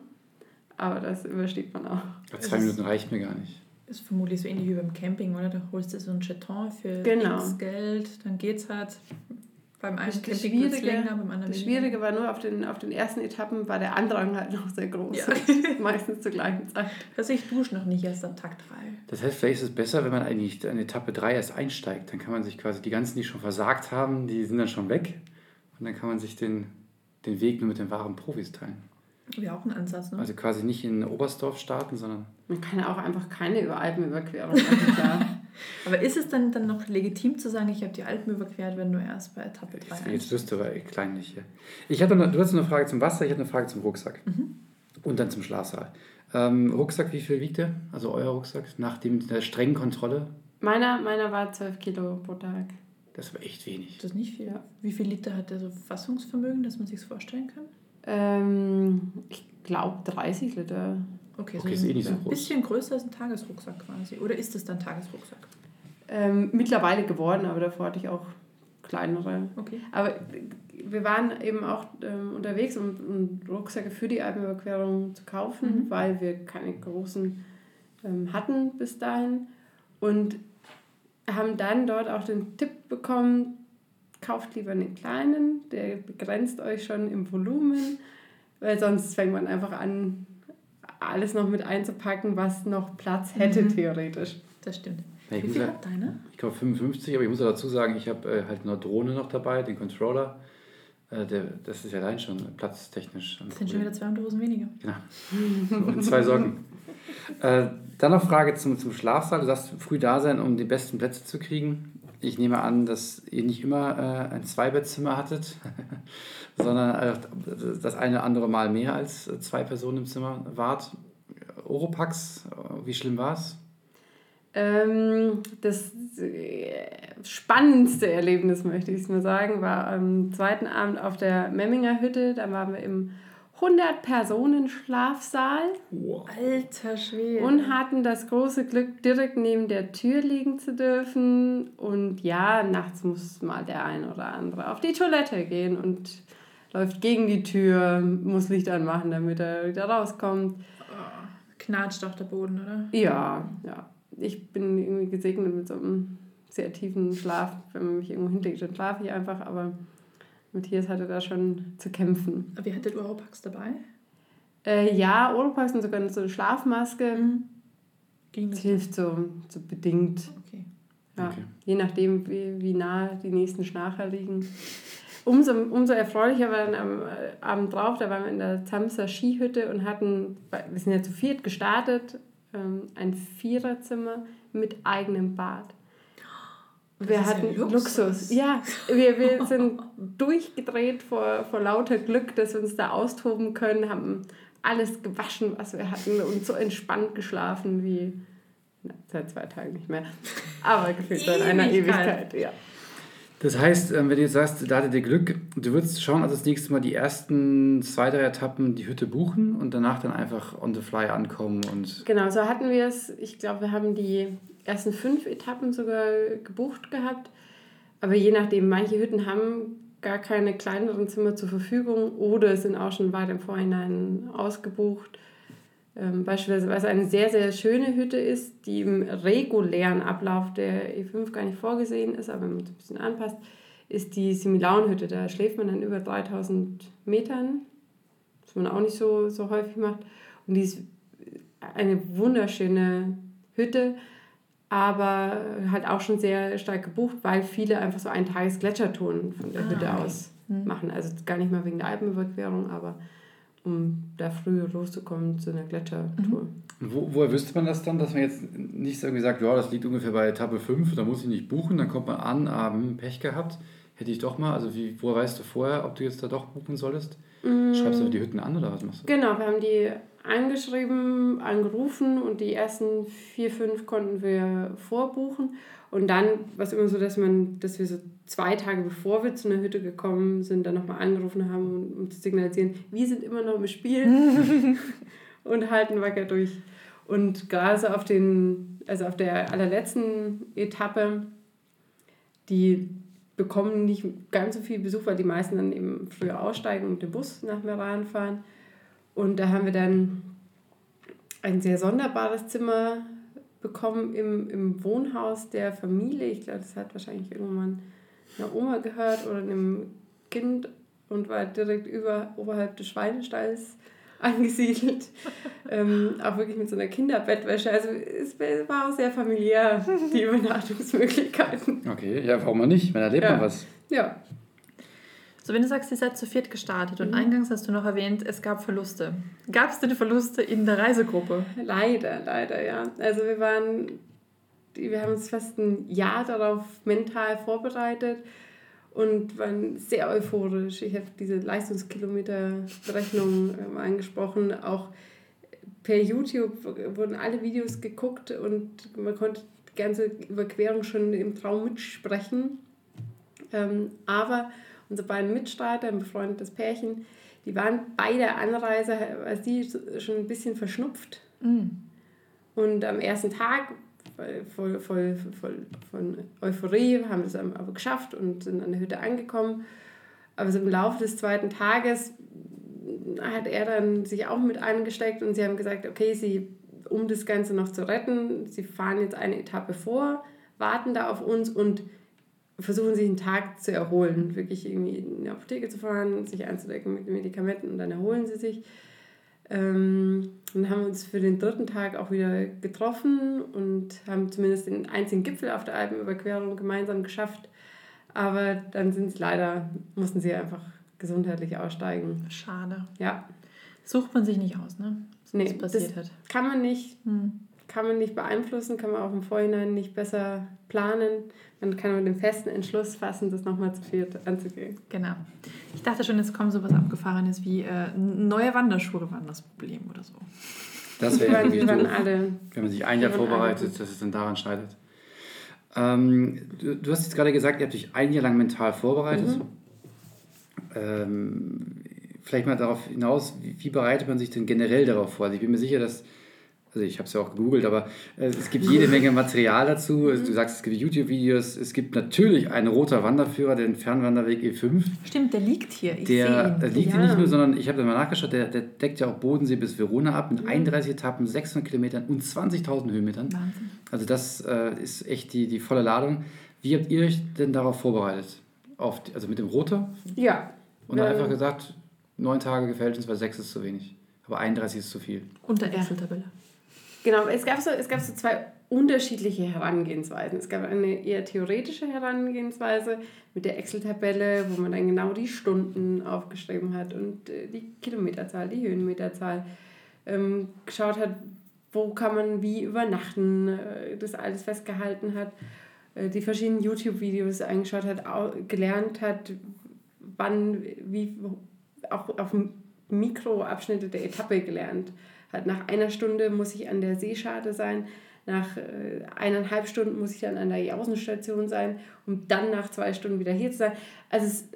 Aber das übersteht man auch. Ja, zwei Minuten reicht mir gar nicht. Ist vermutlich so ähnlich wie beim Camping, oder? Da holst du so ein Jeton für Genau. X Geld, dann geht's halt beim einen Das Schwierige- länger, beim anderen Das. Schwierige war nur, auf den, auf den ersten Etappen war der Andrang halt noch sehr groß. Ja. Meistens zur gleichen Zeit. Also ich dusche noch nicht erst am Tag 3. Das heißt, vielleicht ist es besser, wenn man eigentlich an Etappe 3 erst einsteigt. Dann kann man sich quasi die ganzen, die schon versagt haben, die sind dann schon weg. Und dann kann man sich den, den Weg nur mit den wahren Profis teilen. Wäre auch ein Ansatz, ne? Also quasi nicht in Oberstdorf starten, sondern Man kann ja auch einfach keine über Alpenüberquerung machen. Aber ist es dann, dann noch legitim zu sagen, ich habe die Alpen überquert, wenn du erst bei Etappe 3 jetzt, jetzt wirst du aber kleinlich hier. Ich hatte noch, du hast eine Frage zum Wasser, ich hatte eine Frage zum Rucksack. Und dann zum Schlafsaal. Ähm, Rucksack, wie viel wiegt der? Also euer Rucksack, nach dem, der strengen Kontrolle? Meiner, meiner war 12 Kilo pro Tag. Das aber echt wenig. Das ist nicht viel. Ja. Wie viel Liter hat der so Fassungsvermögen, dass man sich vorstellen kann? Ähm, ich glaube 30 Liter. Okay, Okay, so ist eh ein nicht so groß. bisschen größer als ein Tagesrucksack quasi. Oder ist es dann Tagesrucksack? Ähm, mittlerweile geworden, aber davor hatte ich auch kleinere. Okay. Aber wir waren eben auch ähm, unterwegs, um, um Rucksäcke für die Alpenüberquerung zu kaufen, Mhm. weil wir keine großen ähm, hatten bis dahin. Und haben dann dort auch den Tipp bekommen, kauft lieber einen kleinen, der begrenzt euch schon im Volumen, weil sonst fängt man einfach an, alles noch mit einzupacken, was noch Platz hätte, Mhm. theoretisch. Das stimmt. Ja, ich Wie viel ja- hat deine? Ich glaube 55, aber ich muss ja dazu sagen, ich habe äh, halt eine Drohne noch dabei, den Controller. Äh, der, das ist ja allein schon platztechnisch. Das sind schon wieder 200 Hosen weniger. Genau. Und zwei Socken. äh, dann noch Frage zum, zum Schlafsaal. Du sagst, früh da sein, um die besten Plätze zu kriegen. Ich nehme an, dass ihr nicht immer äh, ein Zweibettzimmer hattet, sondern äh, das eine andere Mal mehr als äh, zwei Personen im Zimmer wart. Oropax, wie schlimm war es? Ähm, das äh, spannendste Erlebnis, möchte ich es mal sagen, war am zweiten Abend auf der Memminger Hütte. Da waren wir im 100-Personen-Schlafsaal Alter Schwede. und hatten das große Glück, direkt neben der Tür liegen zu dürfen. Und ja, nachts muss mal der ein oder andere auf die Toilette gehen und läuft gegen die Tür, muss Licht anmachen, damit er wieder rauskommt. Knatscht auch der Boden, oder? Ja, ja. Ich bin irgendwie gesegnet mit so einem sehr tiefen Schlaf. Wenn man mich irgendwo hinlegt, dann schlafe ich einfach. Aber Matthias hatte da schon zu kämpfen. Aber ihr hattet Oropax dabei? Äh, ja, Oropax und sogar so eine Schlafmaske. Ging Das das? hilft so, so bedingt. Okay. Mhm. Ja. Okay. Je nachdem, wie, wie nah die nächsten Schnarcher liegen. Umso, umso erfreulicher war dann am äh, Abend drauf, da waren wir in der Zamser Skihütte und hatten, wir sind ja zu viert gestartet, ähm, ein Viererzimmer mit eigenem Bad. Wir hatten Luxus. Luxus. Ja, wir, wir sind durchgedreht vor, vor lauter Glück, dass wir uns da austoben können, haben alles gewaschen, was wir hatten und so entspannt geschlafen wie na, seit zwei Tagen nicht mehr. Aber gefühlt seit einer Ewigkeit. Ja. Das heißt, ähm, wenn du jetzt sagst, da hattet ihr Glück, du würdest schauen, also das nächste Mal die ersten zwei, drei Etappen die Hütte buchen und danach dann einfach on the fly ankommen und. Genau, so hatten wir es. Ich glaube, wir haben die ersten fünf Etappen sogar gebucht gehabt. Aber je nachdem, manche Hütten haben gar keine kleineren Zimmer zur Verfügung oder sind auch schon weit im Vorhinein ausgebucht. Ähm, beispielsweise eine sehr, sehr schöne Hütte ist, die im regulären Ablauf der E5 gar nicht vorgesehen ist, aber wenn man es ein bisschen anpasst, ist die Similauenhütte. Da schläft man dann über 3000 Metern, was man auch nicht so, so häufig macht. Und die ist eine wunderschöne Hütte, aber halt auch schon sehr stark gebucht, weil viele einfach so einen Tages Gletschertouren von der ah, Hütte okay. aus hm. machen. Also gar nicht mal wegen der Alpenüberquerung, aber um da früh loszukommen zu einer Gletschertour. Mhm. Wo, woher wüsste man das dann, dass man jetzt nicht irgendwie sagt, ja, das liegt ungefähr bei Etappe 5, da muss ich nicht buchen, dann kommt man an, haben Pech gehabt, hätte ich doch mal, also wie, woher weißt du vorher, ob du jetzt da doch buchen solltest? Mhm. Schreibst du die Hütten an oder was machst du? Genau, wir haben die angeschrieben, angerufen und die ersten vier, fünf konnten wir vorbuchen. Und dann war es immer so, dass man, dass wir so zwei Tage bevor wir zu einer Hütte gekommen sind, dann nochmal angerufen haben, um, zu signalisieren, wir sind immer noch im Spiel und halten wacker durch. Und gerade so auf den, also auf der allerletzten Etappe, die bekommen nicht ganz so viel Besuch, weil die meisten dann eben früher aussteigen und dem Bus nach Meran fahren. Und da haben wir dann ein sehr sonderbares Zimmer bekommen im, im Wohnhaus der Familie. Ich glaube, das hat wahrscheinlich irgendwann einer Oma gehört oder einem Kind und war direkt über, oberhalb des Schweinestalls angesiedelt. ähm, auch wirklich mit so einer Kinderbettwäsche. Also es war auch sehr familiär, die Übernachtungsmöglichkeiten. Okay, ja, warum auch nicht? Man erlebt ja. man was. Ja. So, wenn du sagst, ihr seid zu viert gestartet und mhm. eingangs hast du noch erwähnt, es gab Verluste. Gab es denn Verluste in der Reisegruppe? Leider, leider, ja. Also wir waren, wir haben uns fast ein Jahr darauf mental vorbereitet und waren sehr euphorisch. Ich habe diese Leistungskilometerberechnung ähm, angesprochen. Auch per YouTube wurden alle Videos geguckt und man konnte die ganze Überquerung schon im Traum mitsprechen. Ähm, aber unsere beiden Mitstreiter, ein befreundetes Pärchen, die waren bei der Anreise, als die schon ein bisschen verschnupft. Mhm. Und am ersten Tag voll, voll, voll von Euphorie, haben es aber geschafft und sind an der Hütte angekommen. Aber so im Laufe des zweiten Tages hat er dann sich auch mit angesteckt und sie haben gesagt, okay, sie, um das Ganze noch zu retten, sie fahren jetzt eine Etappe vor, warten da auf uns und versuchen sich einen Tag zu erholen, wirklich irgendwie in die Apotheke zu fahren, sich einzudecken mit Medikamenten und dann erholen sie sich. Ähm, dann haben wir uns für den dritten Tag auch wieder getroffen und haben zumindest den einzigen Gipfel auf der Alpenüberquerung gemeinsam geschafft. Aber dann sind es leider, mussten sie einfach gesundheitlich aussteigen. Schade. Ja. Sucht man sich nicht aus, ne? Was nee, passiert das hat. Kann man nicht. Hm kann man nicht beeinflussen, kann man auch im Vorhinein nicht besser planen. Man kann mit dem festen Entschluss fassen, das nochmal zu viert anzugehen. Genau. Ich dachte schon, jetzt kommt sowas Abgefahrenes wie äh, neue Wanderschuhe waren das Problem oder so. Das wäre irgendwie doof, alle, wenn man sich ein Jahr vorbereitet, dass es dann daran scheitert. Ähm, du, du, hast jetzt gerade gesagt, ihr habt euch ein Jahr lang mental vorbereitet. Mhm. Ähm, vielleicht mal darauf hinaus, wie, wie bereitet man sich denn generell darauf vor? Also ich bin mir sicher, dass also ich habe es ja auch gegoogelt, aber äh, es gibt jede Menge Material dazu. Also du sagst, es gibt YouTube-Videos, es gibt natürlich einen roter Wanderführer, den Fernwanderweg E5. Stimmt, der liegt hier. Ich der liegt ja. hier nicht nur, sondern ich habe da mal nachgeschaut, der, der deckt ja auch Bodensee bis Verona ab mit mhm. 31 Etappen, 600 Kilometern und 20.000 Höhenmetern. Wahnsinn. Also das äh, ist echt die, die volle Ladung. Wie habt ihr euch denn darauf vorbereitet? Auf die, also mit dem Roter? Ja. Und dann einfach gesagt, neun Tage gefällt uns, weil sechs ist zu wenig. Aber 31 ist zu viel. Und der Excel-Tabelle. Genau, es gab, so, es gab so zwei unterschiedliche Herangehensweisen. Es gab eine eher theoretische Herangehensweise mit der Excel-Tabelle, wo man dann genau die Stunden aufgeschrieben hat und äh, die Kilometerzahl, die Höhenmeterzahl, ähm, geschaut hat, wo kann man wie übernachten, äh, das alles festgehalten hat, äh, die verschiedenen YouTube-Videos angeschaut hat, gelernt hat, wann, wie, auch auf Mikroabschnitte der Etappe gelernt hat. Nach einer Stunde muss ich an der Seescharte sein, nach äh, eineinhalb Stunden muss ich dann an der Außenstation sein, um dann nach zwei Stunden wieder hier zu sein. Also es,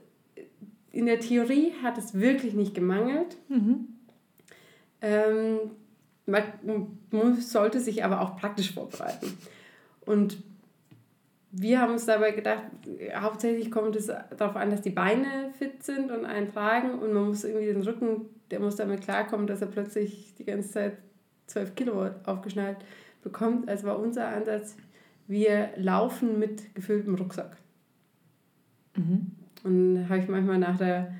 in der Theorie hat es wirklich nicht gemangelt. Mhm. Ähm, man muss, sollte sich aber auch praktisch vorbereiten. Und wir haben uns dabei gedacht, hauptsächlich kommt es darauf an, dass die Beine fit sind und einen tragen und man muss irgendwie den Rücken, der muss damit klarkommen, dass er plötzlich die ganze Zeit 12 Kilowatt aufgeschnallt bekommt. Also war unser Ansatz, wir laufen mit gefülltem Rucksack. Mhm. Und habe ich manchmal nach der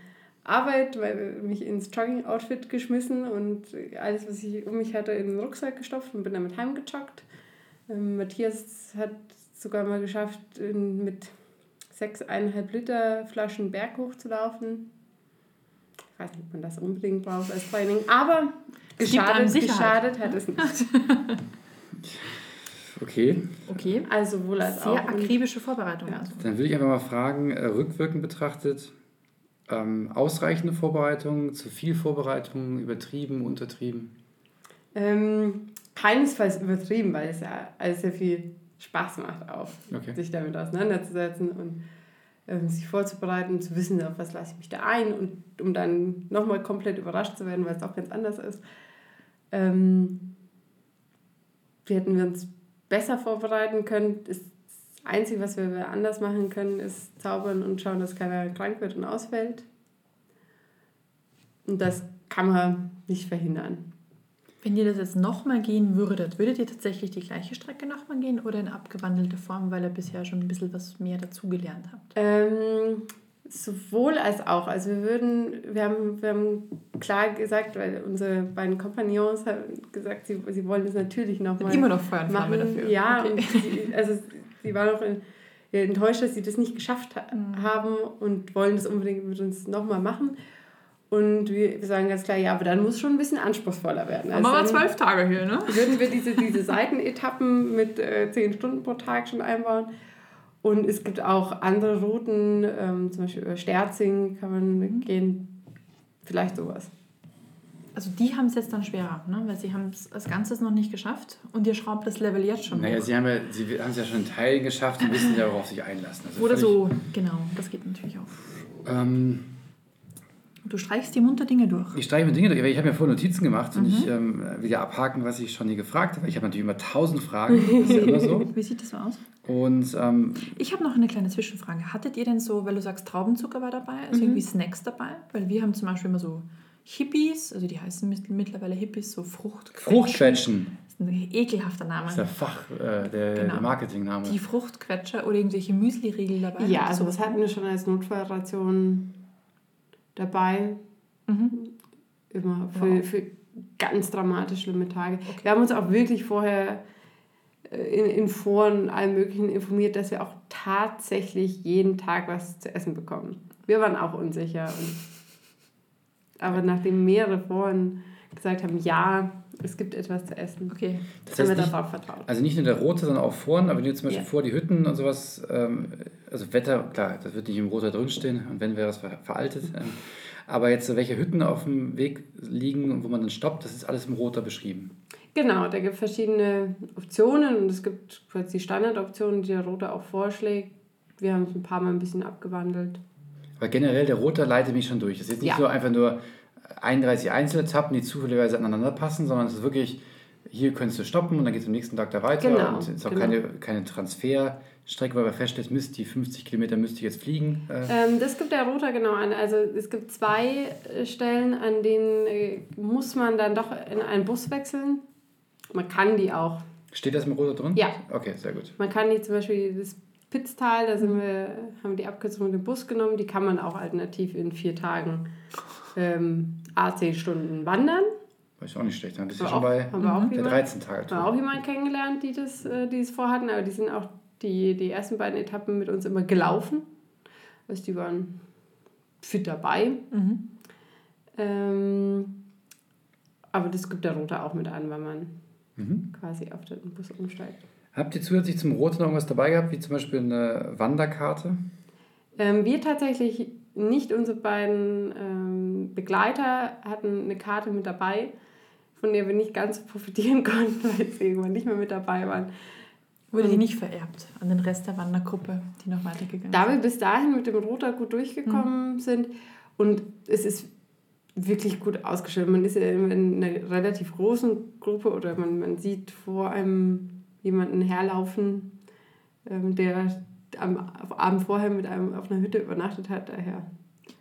Arbeit mich ins Jogging-Outfit geschmissen und alles, was ich um mich hatte, in den Rucksack gestopft und bin damit heimgejoggt. Ähm, Matthias hat sogar mal geschafft, in, mit 6,5 Liter Flaschen Berg hochzulaufen. Ich weiß nicht, ob man das unbedingt braucht als Training, aber geschadet, geschadet hat es nicht. Okay. Okay. Also wohl als Sehr auch. akribische Vorbereitung. Ja. Also. Dann würde ich einfach mal fragen, äh, rückwirkend betrachtet, ähm, ausreichende Vorbereitung, zu viel Vorbereitung, übertrieben, untertrieben? Ähm, keinesfalls übertrieben, weil es ja alles sehr viel Spaß macht auch, Okay. sich damit auseinanderzusetzen und sich vorzubereiten, zu wissen, auf was lasse ich mich da ein und um dann nochmal komplett überrascht zu werden, weil es auch ganz anders ist. Ähm, wie hätten wir uns besser vorbereiten können? Das Einzige, was wir anders machen können, ist zaubern und schauen, dass keiner krank wird und ausfällt. Und das kann man nicht verhindern. Wenn ihr das jetzt nochmal gehen würdet, würdet ihr tatsächlich die gleiche Strecke nochmal gehen oder in abgewandelte Form, weil ihr bisher schon ein bisschen was mehr dazugelernt habt? Ähm, sowohl als auch. Also wir würden, wir haben, wir haben klar gesagt, weil unsere beiden Kompagnons haben gesagt, sie, sie wollen das natürlich nochmal Immer noch Feuer und Flamme machen. dafür. Ja, Okay. und sie, also sie waren auch in, enttäuscht, dass sie das nicht geschafft ha Mhm. haben und wollen das unbedingt mit uns nochmal machen. Und wir, wir sagen ganz klar, ja, aber dann muss schon ein bisschen anspruchsvoller werden. Aber Also mal dann- zwölf Tage hier, ne? würden wir diese, diese Seitenetappen mit äh, 10 Stunden pro Tag schon einbauen. Und es gibt auch andere Routen, ähm, zum Beispiel über Sterzing kann man gehen. Vielleicht sowas. Also die haben es jetzt dann schwerer, ne? weil sie haben es als Ganzes noch nicht geschafft und ihr schraubt das Level jetzt schon Naja, hoch. sie haben ja, sie haben es ja schon in Teilen geschafft und wissen ja, worauf sie sich einlassen. Also Oder so, genau, das geht natürlich auch. Ähm, Du streichst die munter Dinge durch. ich streiche mir Dinge durch, aber ich habe mir vorher Notizen gemacht und Mhm. ich ähm, will ja abhaken, was ich schon nie gefragt habe. Ich habe natürlich immer tausend Fragen, das ist ja immer so. Wie sieht das so aus? Und ähm, Ich habe noch eine kleine Zwischenfrage. Hattet ihr denn so, weil du sagst, Traubenzucker war dabei, also irgendwie Snacks dabei? Weil wir haben zum Beispiel immer so Hippies, also die heißen mit- mittlerweile Hippies, so Fruchtquetschen. Fruchtquetschen Das ist ein ekelhafter Name. ist der Fach, äh, der, Genau. der Marketingname. Die Fruchtquetscher oder irgendwelche Müsli-Riegel dabei. Ja, also das sowas hatten wir schon als Notfallration dabei. Mhm. Immer für, Wow. für ganz dramatisch schlimme Tage. Wir haben uns auch wirklich vorher äh, in, in Foren allen möglichen informiert, dass wir auch tatsächlich jeden Tag was zu essen bekommen. Wir waren auch unsicher. Und, aber nachdem mehrere Foren gesagt haben, ja, es gibt etwas zu essen, Okay. Das haben wir darauf vertraut. also nicht nur der rote, sondern auch vorn, aber wenn du zum Beispiel Ja. vor die Hütten und sowas, ähm, also Wetter, klar, das wird nicht im Roter drinstehen und wenn wäre es ver veraltet. Ähm, aber jetzt so welche Hütten auf dem Weg liegen und wo man dann stoppt, das ist alles im Roter beschrieben. Genau, da gibt es verschiedene Optionen und es gibt quasi die Standardoptionen, die der Rote auch vorschlägt. Wir haben es ein paar Mal ein bisschen abgewandelt. Aber generell, der Roter leitet mich schon durch. Das ist jetzt nicht Ja. so einfach nur 31 Einzeletappen, die zufälligerweise aneinander passen, sondern es ist wirklich, hier könntest du stoppen und dann geht es am nächsten Tag da weiter. Genau, und es ist auch genau. keine, keine Transferstrecke, weil man feststellt, Mist, die 50 Kilometer müsste ich jetzt fliegen. Äh, Ähm, das gibt der Roter genau an. Also es gibt zwei äh, Stellen, an denen äh, muss man dann doch in einen Bus wechseln. Man kann die auch. Steht das im Roter drin? Ja. Okay, sehr gut. Man kann die zum Beispiel das Pitztal, da sind wir, haben wir die Abkürzung mit dem Bus genommen, die kann man auch alternativ in vier Tagen ähm, AC-Stunden wandern. War ich auch nicht schlecht. Dann bist du Haben schon wir auch- bei der jemand- 13 Tage. Haben auch jemanden kennengelernt, die das, äh, die das vorhatten, aber die sind auch die, die ersten beiden Etappen mit uns immer gelaufen. Also die waren fit dabei. Mhm. Ähm, aber das gibt der Rote auch mit an, wenn man Mhm. quasi auf den Bus umsteigt. Habt ihr zusätzlich zum Roten noch irgendwas dabei gehabt, wie zum Beispiel eine Wanderkarte? Ähm, wir tatsächlich nicht, unsere beiden ähm, Begleiter hatten eine Karte mit dabei. von der wir nicht ganz profitieren konnten, weil sie irgendwann nicht mehr mit dabei waren. Wurde die nicht vererbt an den Rest der Wandergruppe, die noch weitergegangen Da wir bis dahin mit dem Roter gut durchgekommen sind und es ist wirklich gut ausgestellt. Man ist ja in einer relativ großen Gruppe oder man, man sieht vor einem jemanden herlaufen, ähm, der am Abend vorher mit einem auf einer Hütte übernachtet hat. Daher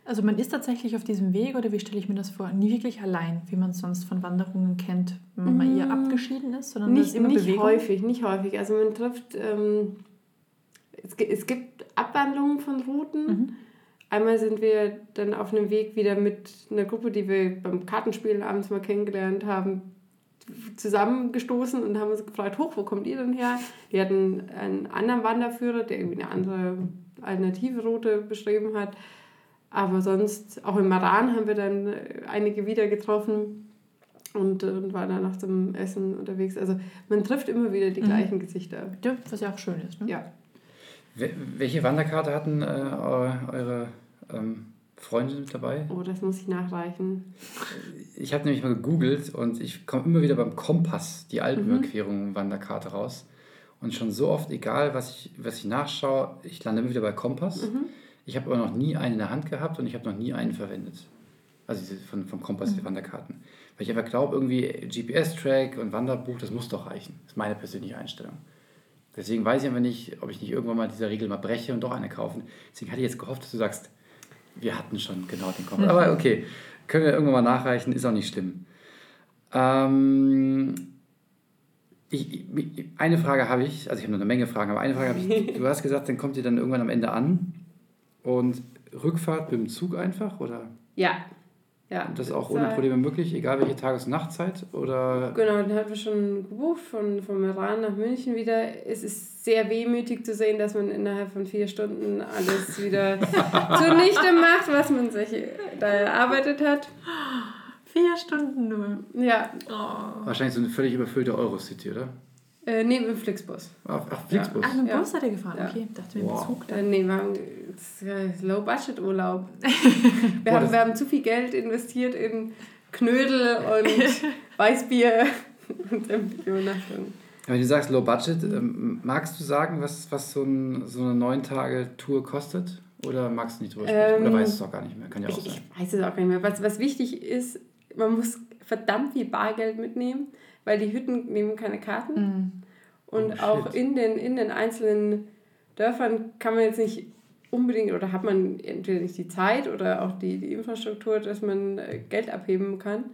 Also man ist tatsächlich auf diesem Weg, oder wie stelle ich mir das vor, nie wirklich allein, wie man es sonst von Wanderungen kennt, wenn man eher abgeschieden ist, sondern nicht, ist immer nicht Bewegung. häufig, nicht häufig. Also man trifft, ähm, es, es gibt Abwandlungen von Routen. Mhm. Einmal sind wir dann auf einem Weg wieder mit einer Gruppe, die wir beim Kartenspielen abends mal kennengelernt haben, zusammengestoßen und haben uns gefragt, hoch, wo kommt ihr denn her? Die hatten einen anderen Wanderführer, der irgendwie eine andere alternative Route beschrieben hat. Aber sonst, auch in Maran haben wir dann äh, einige wieder getroffen und, äh, und waren dann nach dem Essen unterwegs. Also man trifft immer wieder die Mhm. gleichen Gesichter. Ja, was ja auch schön ist. Ne? Ja. Wel- Welche Wanderkarte hatten äh, eure, eure ähm, Freunde mit dabei? Oh, das muss ich nachreichen. Ich habe nämlich mal gegoogelt und ich komme immer wieder beim Kompass, die Alpenüberquerung Wanderkarte raus. Und schon so oft, egal was ich, was ich nachschaue, ich lande immer wieder bei Kompass. Ich habe aber noch nie einen in der Hand gehabt und ich habe noch nie einen verwendet. Also diese von, vom Kompass, die Wanderkarten. Weil ich einfach glaube, irgendwie GPS-Track und Wanderbuch, das muss doch reichen. Das ist meine persönliche Einstellung. Deswegen weiß ich aber nicht, ob ich nicht irgendwann mal dieser Regel mal breche und doch eine kaufen. Deswegen hatte ich jetzt gehofft, dass du sagst, wir hatten schon genau den Kompass. Aber okay, können wir irgendwann mal nachreichen, ist auch nicht schlimm. Ähm, ich, ich- eine Frage habe ich, also ich habe noch eine Menge Fragen, aber eine Frage habe ich. Du hast gesagt, dann kommt ihr dann irgendwann am Ende an und Rückfahrt mit dem Zug einfach oder Ja. Ja. das ist auch ohne Probleme möglich, egal welche Tages- und Nachtzeit oder Genau, den hatten wir schon gebucht von, von Meran nach München wieder. Es ist sehr wehmütig zu sehen, dass man innerhalb von vier Stunden alles wieder zunichte macht, was man sich da erarbeitet hat. Vier Stunden nur. Ja, wahrscheinlich so eine völlig überfüllte Eurocity, oder? Äh, nee, im Flixbus. Ach, ach Flixbus. Ach, mit dem Ja. Bus seid ihr gefahren? Ja. Okay, dachte mir Wow. mit Zug. Äh, nee, wir haben das ist Low-Budget-Urlaub. Wir, Boah, haben, das- wir haben zu viel Geld investiert in Knödel und Weißbier und sämtliche Übernachtungen. Wenn du sagst Low Budget, ähm, magst du sagen, was, was so, ein, so eine 9-Tage-Tour kostet? Oder magst du nicht drüber sprechen? Ähm, Oder weißt du es auch gar nicht mehr? Kann ja auch Ich, sein. ich weiß es auch nicht mehr. Was, was wichtig ist, man muss verdammt viel Bargeld mitnehmen, weil die Hütten nehmen keine Karten. Mhm. Und Oh, auch in den, in den einzelnen Dörfern kann man jetzt nicht unbedingt oder hat man entweder nicht die Zeit oder auch die, die Infrastruktur, dass man äh, Geld abheben kann.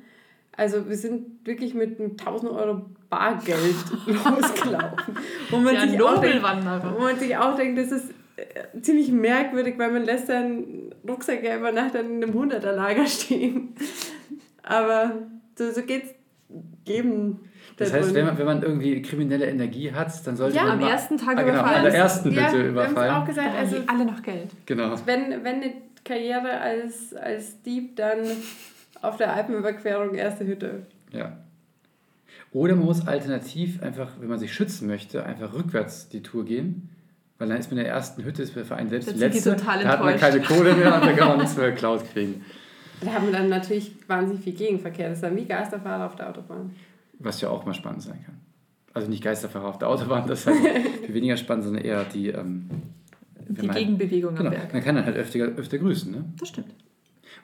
Also wir sind wirklich mit einem 1000 Euro Bargeld losgelaufen. Wo man, Ja, sich auch denkt, wo man sich auch denkt, das ist äh, ziemlich merkwürdig, weil man lässt seinen Rucksack ja über Nacht dann in einem 100er-Lager stehen. Aber so, so geht's geben. Das heißt, wenn man, wenn man irgendwie kriminelle Energie hat, dann sollte Ja, man Am mal- ersten Tag ah, genau, überfallen. an der ersten ja, Hütte wir haben auch überfallen. gesagt, also alle noch Geld. Genau. wenn, wenn eine Karriere als, als Dieb, dann auf der Alpenüberquerung erste Hütte. Ja. Oder man muss alternativ einfach, wenn man sich schützen möchte, einfach rückwärts die Tour gehen. Weil dann ist man in der ersten Hütte, ist für einen selbst Da die letzte. total da hat man keine Kohle mehr und da kann man nichts mehr geklaut kriegen. Da haben wir dann natürlich wahnsinnig viel Gegenverkehr. Das ist dann wie Geisterfahrer auf der Autobahn. Was ja auch mal spannend sein kann. Also nicht Geisterfahrer auf der Autobahn, das ist halt viel weniger spannend, sondern eher die. Ähm, Die man- Gegenbewegung Genau, am Berg. man kann dann halt öfter, öfter grüßen. Ne? Das stimmt.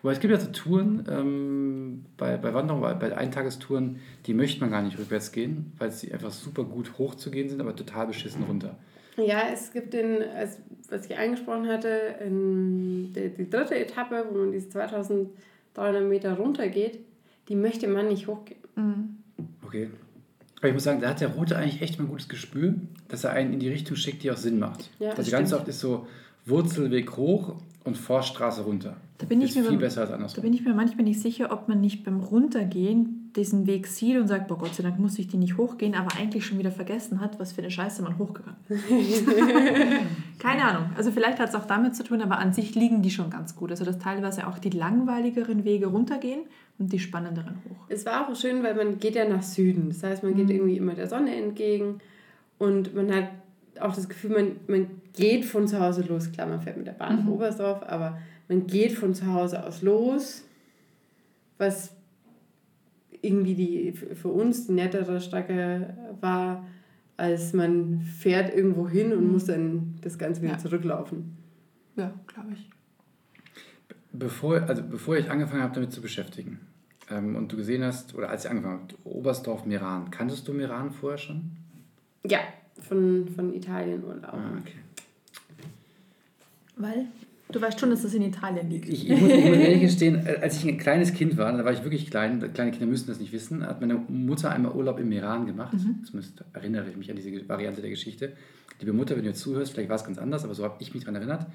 Wobei es gibt ja so Touren ähm, bei, bei Wanderungen, bei, bei Eintagestouren, die möchte man gar nicht rückwärts gehen, weil sie einfach super gut hoch zu gehen sind, aber total beschissen runter. Ja, es gibt den, als, was ich angesprochen hatte, in die, die dritte Etappe, wo man diese 2300 Meter runtergeht, die möchte man nicht hochgehen. Mhm. Okay. Aber ich muss sagen, da hat der Rote eigentlich echt mal ein gutes Gespür, dass er einen in die Richtung schickt, die auch Sinn macht. Ja, das also ganz stimmt. oft ist so Wurzelweg hoch und Forststraße runter. Da bin ich ist mir viel beim- besser als Da andersrum. bin ich mir manchmal nicht sicher, ob man nicht beim Runtergehen diesen Weg sieht und sagt, boah Gott sei Dank muss ich die nicht hochgehen, aber eigentlich schon wieder vergessen hat, was für eine Scheiße man hochgegangen ist. Keine Ahnung. Also vielleicht hat es auch damit zu tun, aber an sich liegen die schon ganz gut. Also dass teilweise auch die langweiligeren Wege runtergehen und die spannenderen hoch. Es war auch schön, weil man geht ja nach Süden. Das heißt, man geht irgendwie immer der Sonne entgegen und man hat auch das Gefühl, man, man geht von zu Hause los. Klar, man fährt mit der Bahn nach Oberstdorf, aber man geht von zu Hause aus los, was irgendwie die für uns die nettere Strecke war, als man fährt irgendwo hin und muss dann das Ganze wieder Ja. zurücklaufen. Ja, glaube ich. Bevor, also bevor ich angefangen habe, damit zu beschäftigen ähm, und du gesehen hast, oder als ich angefangen habe, Oberstdorf, Meran, kanntest du Meran vorher schon? Ja, von, von Italien Urlaub. Ah, okay. Weil? Du weißt schon, dass das in Italien liegt. Ich, ich, muss, ich muss ehrlich gestehen, äh, als ich ein kleines Kind war, da war ich wirklich klein, kleine Kinder müssen das nicht wissen, hat meine Mutter einmal Urlaub im Iran gemacht. Zumindest erinnere ich mich an diese Variante der Geschichte. Liebe Mutter, wenn du jetzt zuhörst, vielleicht war es ganz anders, aber so habe ich mich daran erinnert.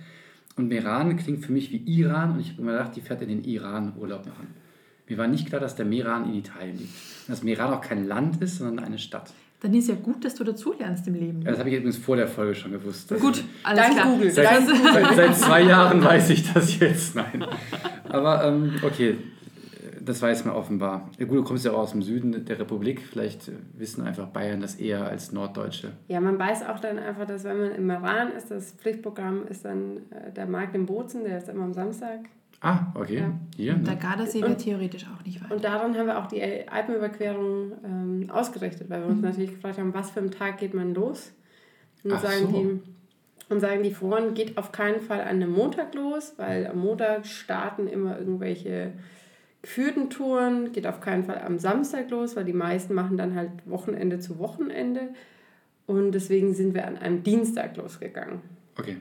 Und Meran klingt für mich wie Iran und ich habe immer gedacht, die fährt in den Iran Urlaub machen. Mir war nicht klar, dass der Meran in Italien liegt. Dass Meran auch kein Land ist, sondern eine Stadt. Dann ist ja gut, dass du dazulernst im Leben. Das habe ich übrigens vor der Folge schon gewusst. Das- Gut, alles Dank klar. Google. Seit, Dank seit, seit zwei Jahren weiß ich das jetzt. Nein. Aber ähm, okay, das weiß man offenbar. Ja, gut, du kommst ja auch aus dem Süden der Republik. Vielleicht wissen einfach Bayern das eher als Norddeutsche. Ja, man weiß auch dann einfach, dass wenn man im Iran ist, das Pflichtprogramm ist dann äh, der Markt in Bozen, der ist immer am Samstag. Ah, okay. Ja. Hier. Der Ne? Gardasee wäre theoretisch auch nicht weit. Und daran haben wir auch die Alpenüberquerung ähm, ausgerichtet, weil wir uns natürlich gefragt haben, was für einen Tag geht man los? Und Ach sagen, so. die, und sagen die Foren, geht auf keinen Fall an einem Montag los, weil am Montag starten immer irgendwelche geführten Touren, geht auf keinen Fall am Samstag los, weil die meisten machen dann halt Wochenende zu Wochenende. Und deswegen sind wir an einem Dienstag losgegangen. Okay.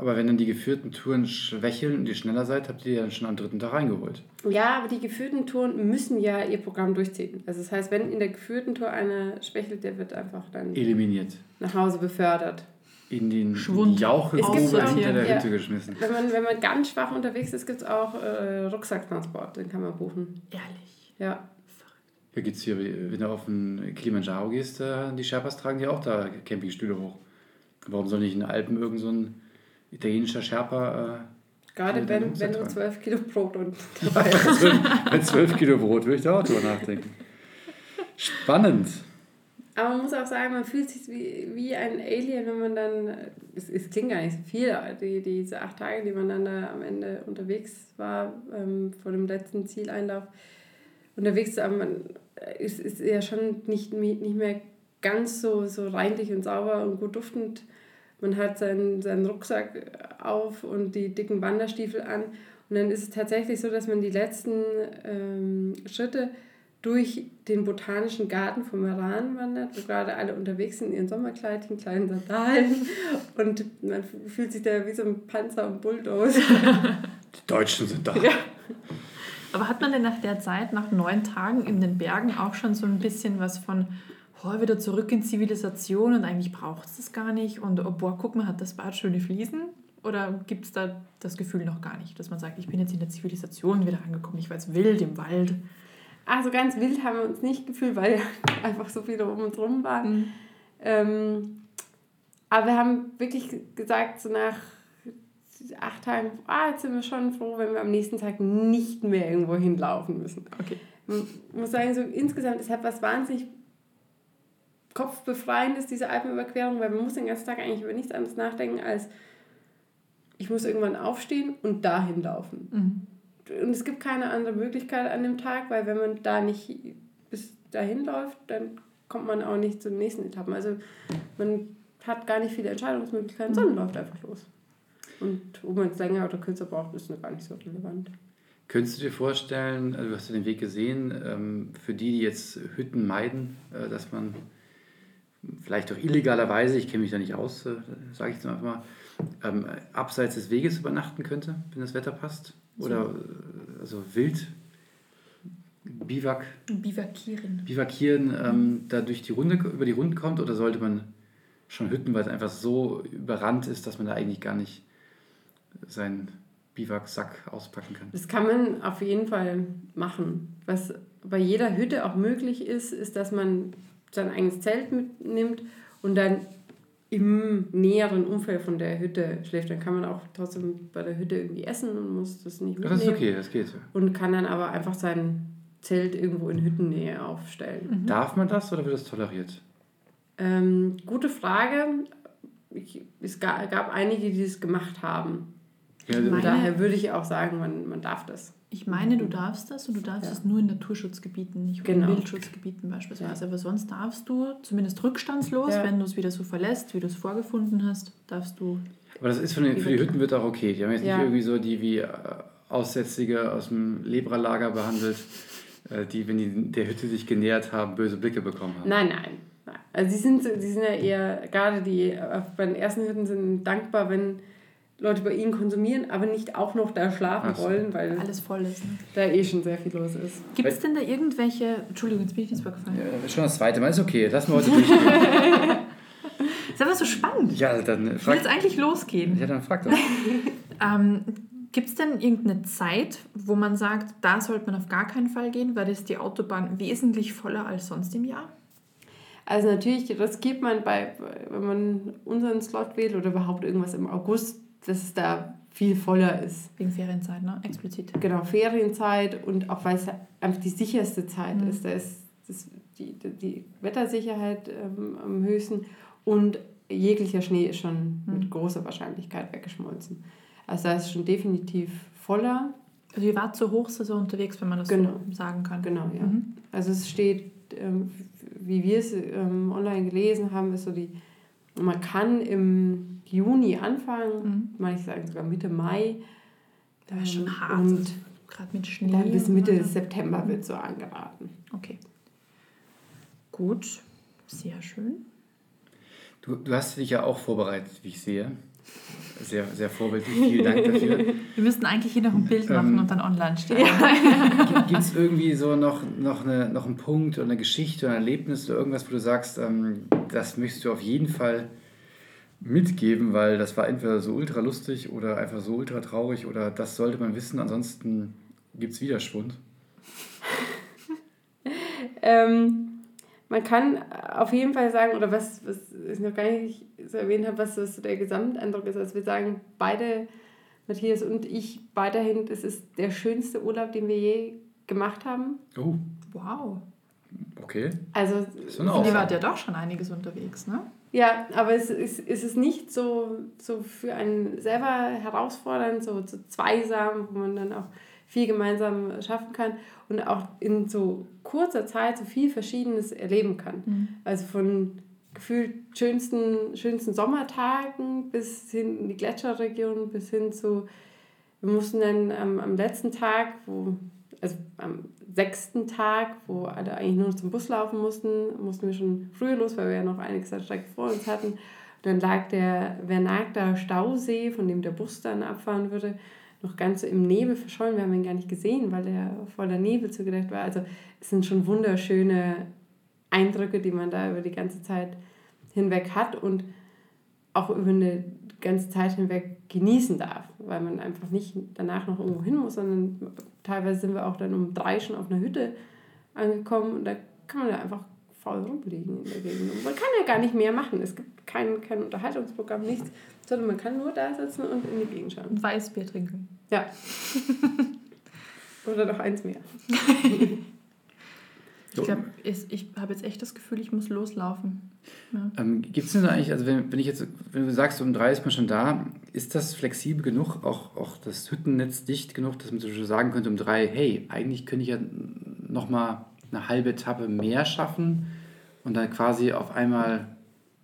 Aber wenn dann die geführten Touren schwächeln und ihr schneller seid, habt ihr die dann schon am dritten Tag reingeholt. Ja, aber die geführten Touren müssen ja ihr Programm durchziehen. Also das heißt, wenn in der geführten Tour einer schwächelt, der wird einfach dann Eliminiert. nach Hause befördert. In den Schwund. Jauchegrube hinter der Ja. Hütte geschmissen. Wenn man, wenn man ganz schwach unterwegs ist, gibt es auch äh, Rucksacktransport, den kann man buchen. Ehrlich. Ja. Hier geht's hier, wenn du auf den Kilimanjaro gehst, äh, die Sherpas tragen die auch da Campingstühle hoch. Warum soll nicht in den Alpen irgend so ein italienischer Sherpa äh, Gerade wenn, wenn du Rucksack 12 Kilo Brot und äh, mit 12 Kilo Brot würde ich da auch drüber nachdenken. Spannend. Aber man muss auch sagen, man fühlt sich wie, wie ein Alien, wenn man dann, es, es klingt gar nicht so viel, die, diese acht Tage, die man dann da am Ende unterwegs war, ähm, vor dem letzten Zieleinlauf, unterwegs sein, man ist, ist ja schon nicht, nicht mehr ganz so, so reinlich und sauber und gut duftend. Man hat seinen, seinen Rucksack auf und die dicken Wanderstiefel an. Und dann ist es tatsächlich so, dass man die letzten ähm, Schritte durch den botanischen Garten vom Meran wandert, wo gerade alle unterwegs sind in ihren Sommerkleidchen, kleinen Sandalen und man fühlt sich da wie so ein Panzer und Bulldozer. Die Deutschen sind da. Aber hat man denn nach der Zeit, nach neun Tagen in den Bergen, auch schon so ein bisschen was von oh, wieder zurück in Zivilisation und eigentlich braucht es das gar nicht und oh, boah, guck mal, hat das Bad schöne Fliesen? Oder gibt es da das Gefühl noch gar nicht, dass man sagt, ich bin jetzt in der Zivilisation wieder angekommen, ich war jetzt wild im Wald? Also ganz wild haben wir uns nicht gefühlt, weil einfach so viele um uns rum waren. Ähm, aber wir haben wirklich gesagt, so nach acht Tagen, ah, jetzt sind wir schon froh, wenn wir am nächsten Tag nicht mehr irgendwo hinlaufen müssen. Okay. Man muss sagen, so insgesamt ist halt was wahnsinnig kopfbefreiendes, diese Alpenüberquerung, weil man muss den ganzen Tag eigentlich über nichts anderes nachdenken, als ich muss irgendwann aufstehen und dahin laufen. Mhm. Und es gibt keine andere Möglichkeit an dem Tag, weil wenn man da nicht bis dahin läuft, dann kommt man auch nicht zu den nächsten Etappen. Also man hat gar nicht viele Entscheidungsmöglichkeiten, sondern läuft einfach los. Und ob man es länger oder kürzer braucht, ist gar nicht so relevant. Könntest du dir vorstellen, also du hast ja den Weg gesehen, ähm, für die, die jetzt Hütten meiden, äh, dass man vielleicht auch illegalerweise, ich kenne mich da nicht aus, äh, sage ich jetzt einfach mal, ähm, abseits des Weges übernachten könnte, wenn das Wetter passt? Oder äh, also wild, Biwak, Bivakieren. bivakieren, ähm, da durch die Runde, über die Runden kommt? Oder sollte man schon hütten, weil es einfach so überrannt ist, dass man da eigentlich gar nicht seinen Biwaksack auspacken kann? Das kann man auf jeden Fall machen. Was bei jeder Hütte auch möglich ist, ist, dass man sein eigenes Zelt mitnimmt und dann im näheren Umfeld von der Hütte schläft. Dann kann man auch trotzdem bei der Hütte irgendwie essen und muss das nicht mitnehmen. das ist okay, das geht. Und kann dann aber einfach sein Zelt irgendwo in Hüttennähe aufstellen. Darf man das oder wird das toleriert? Ähm, gute Frage. Ich, es ga- gab einige, die das gemacht haben. Ja, Und meine- daher würde ich auch sagen, man, man darf das. Ich meine, du darfst das und du darfst Ja. es nur in Naturschutzgebieten, nicht Genau. in Wildschutzgebieten beispielsweise. Aber sonst darfst du, zumindest rückstandslos, Ja. wenn du es wieder so verlässt, wie du es vorgefunden hast, darfst du. Aber das ist für die, für die Hütten wird auch okay. Die haben jetzt Ja. nicht irgendwie so die wie äh, Aussätzige aus dem Lebralager behandelt, äh, die, wenn die der Hütte sich genähert haben, böse Blicke bekommen haben. Nein, nein. Also sie sind, sie sind ja eher, gerade die bei den ersten Hütten sind dankbar, wenn Leute bei ihnen konsumieren, aber nicht auch noch da schlafen so. wollen, weil Alles voll ist. Ne? da eh schon sehr viel los ist. Gibt es denn da irgendwelche. Entschuldigung, jetzt bin ich ins Wort gefallen. Ja, schon das zweite Mal ist okay. Lassen wir heute durchgehen. Ist aber so spannend. ja, dann Ich will frag, jetzt eigentlich losgehen. ja, dann frag doch. Ähm, Gibt es denn irgendeine Zeit, wo man sagt, da sollte man auf gar keinen Fall gehen, weil ist die Autobahn wesentlich voller als sonst im Jahr? Also natürlich, das gibt man bei, wenn man unseren Slot wählt oder überhaupt irgendwas im August, dass es da viel voller ist. Wegen Ferienzeit, ne? Explizit. Genau, Ferienzeit und auch weil es einfach die sicherste Zeit Mhm. ist. Da ist das, die, die Wettersicherheit ähm, am höchsten und jeglicher Schnee ist schon Mhm. mit großer Wahrscheinlichkeit weggeschmolzen. Also da ist es schon definitiv voller. Also ihr wart zur Hochsaison unterwegs, wenn man das Genau. so sagen kann. Genau, ja. Mhm. Also es steht, ähm, wie wir es ähm, online gelesen haben, ist so die, man kann im Juni anfangen, Mhm. ich sagen sogar Mitte Mai. Da ist schon Ähm, hart. Und Gerade mit Schnee. dann bis Mitte allem. September wird so angeraten. Okay. Gut. Sehr schön. Du, du hast dich ja auch vorbereitet, wie ich sehe. Sehr, sehr vorbildlich. Vielen Dank dafür. Wir müssten eigentlich hier noch ein Bild machen Ähm, und dann online stellen. Gibt es irgendwie so noch, noch, eine, noch einen Punkt oder eine Geschichte oder ein Erlebnis oder irgendwas, wo du sagst, ähm, das möchtest du auf jeden Fall mitgeben, weil das war entweder so ultra lustig oder einfach so ultra traurig oder das sollte man wissen, ansonsten gibt es Widerschwund. Ähm, man kann auf jeden Fall sagen, oder was, was ich noch gar nicht so erwähnt habe, was so der Gesamteindruck ist, als wir sagen, beide, Matthias und ich, weiterhin, es ist der schönste Urlaub, den wir je gemacht haben. Oh, Wow. okay. Also, ihr wart ja doch schon einiges unterwegs, ne? Ja, aber es ist, es ist nicht so, so für einen selber herausfordernd, so, so zweisam, wo man dann auch viel gemeinsam schaffen kann und auch in so kurzer Zeit so viel Verschiedenes erleben kann. Also von gefühlt schönsten, schönsten Sommertagen bis hin in die Gletscherregion, bis hin zu, wir mussten dann am, am letzten Tag, wo, also am sechsten Tag, wo alle eigentlich nur zum Bus laufen mussten, mussten wir schon früher los, weil wir ja noch einiges an Strecke vor uns hatten. Und dann lag der Vernagter Stausee, von dem der Bus dann abfahren würde, noch ganz so im Nebel verschollen. Wir haben ihn gar nicht gesehen, weil der voller Nebel zugedeckt war. Also es sind schon wunderschöne Eindrücke, die man da über die ganze Zeit hinweg hat und auch über eine ganze Zeit hinweg genießen darf, weil man einfach nicht danach noch irgendwo hin muss, sondern teilweise sind wir auch dann um drei schon auf einer Hütte angekommen und da kann man ja einfach faul rumliegen in der Gegend. Und man kann ja gar nicht mehr machen. Es gibt kein, kein Unterhaltungsprogramm, nichts, sondern man kann nur da sitzen und in die Gegend schauen. Weißbier trinken. Ja. Oder noch eins mehr. Ich glaube, ich habe jetzt echt das Gefühl, ich muss loslaufen. Ja. Ähm, Gibt es denn eigentlich, also wenn, wenn ich jetzt, wenn du sagst, um drei ist man schon da, ist das flexibel genug, auch, auch das Hüttennetz dicht genug, dass man so sagen könnte um drei, hey, eigentlich könnte ich ja nochmal eine halbe Etappe mehr schaffen und dann quasi auf einmal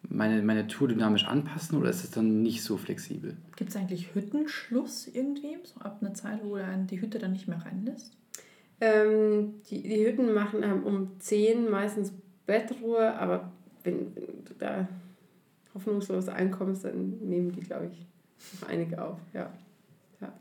meine, meine Tour dynamisch anpassen oder ist das dann nicht so flexibel? Gibt es eigentlich Hüttenschluss irgendwie? So ab einer Zeit, wo einen die Hütte dann nicht mehr reinlässt? Ähm, die, die Hütten machen ähm, um 10 meistens Bettruhe, aber wenn, wenn du da hoffnungslos einkommst, dann nehmen die, glaube ich, noch einige auf. Ja.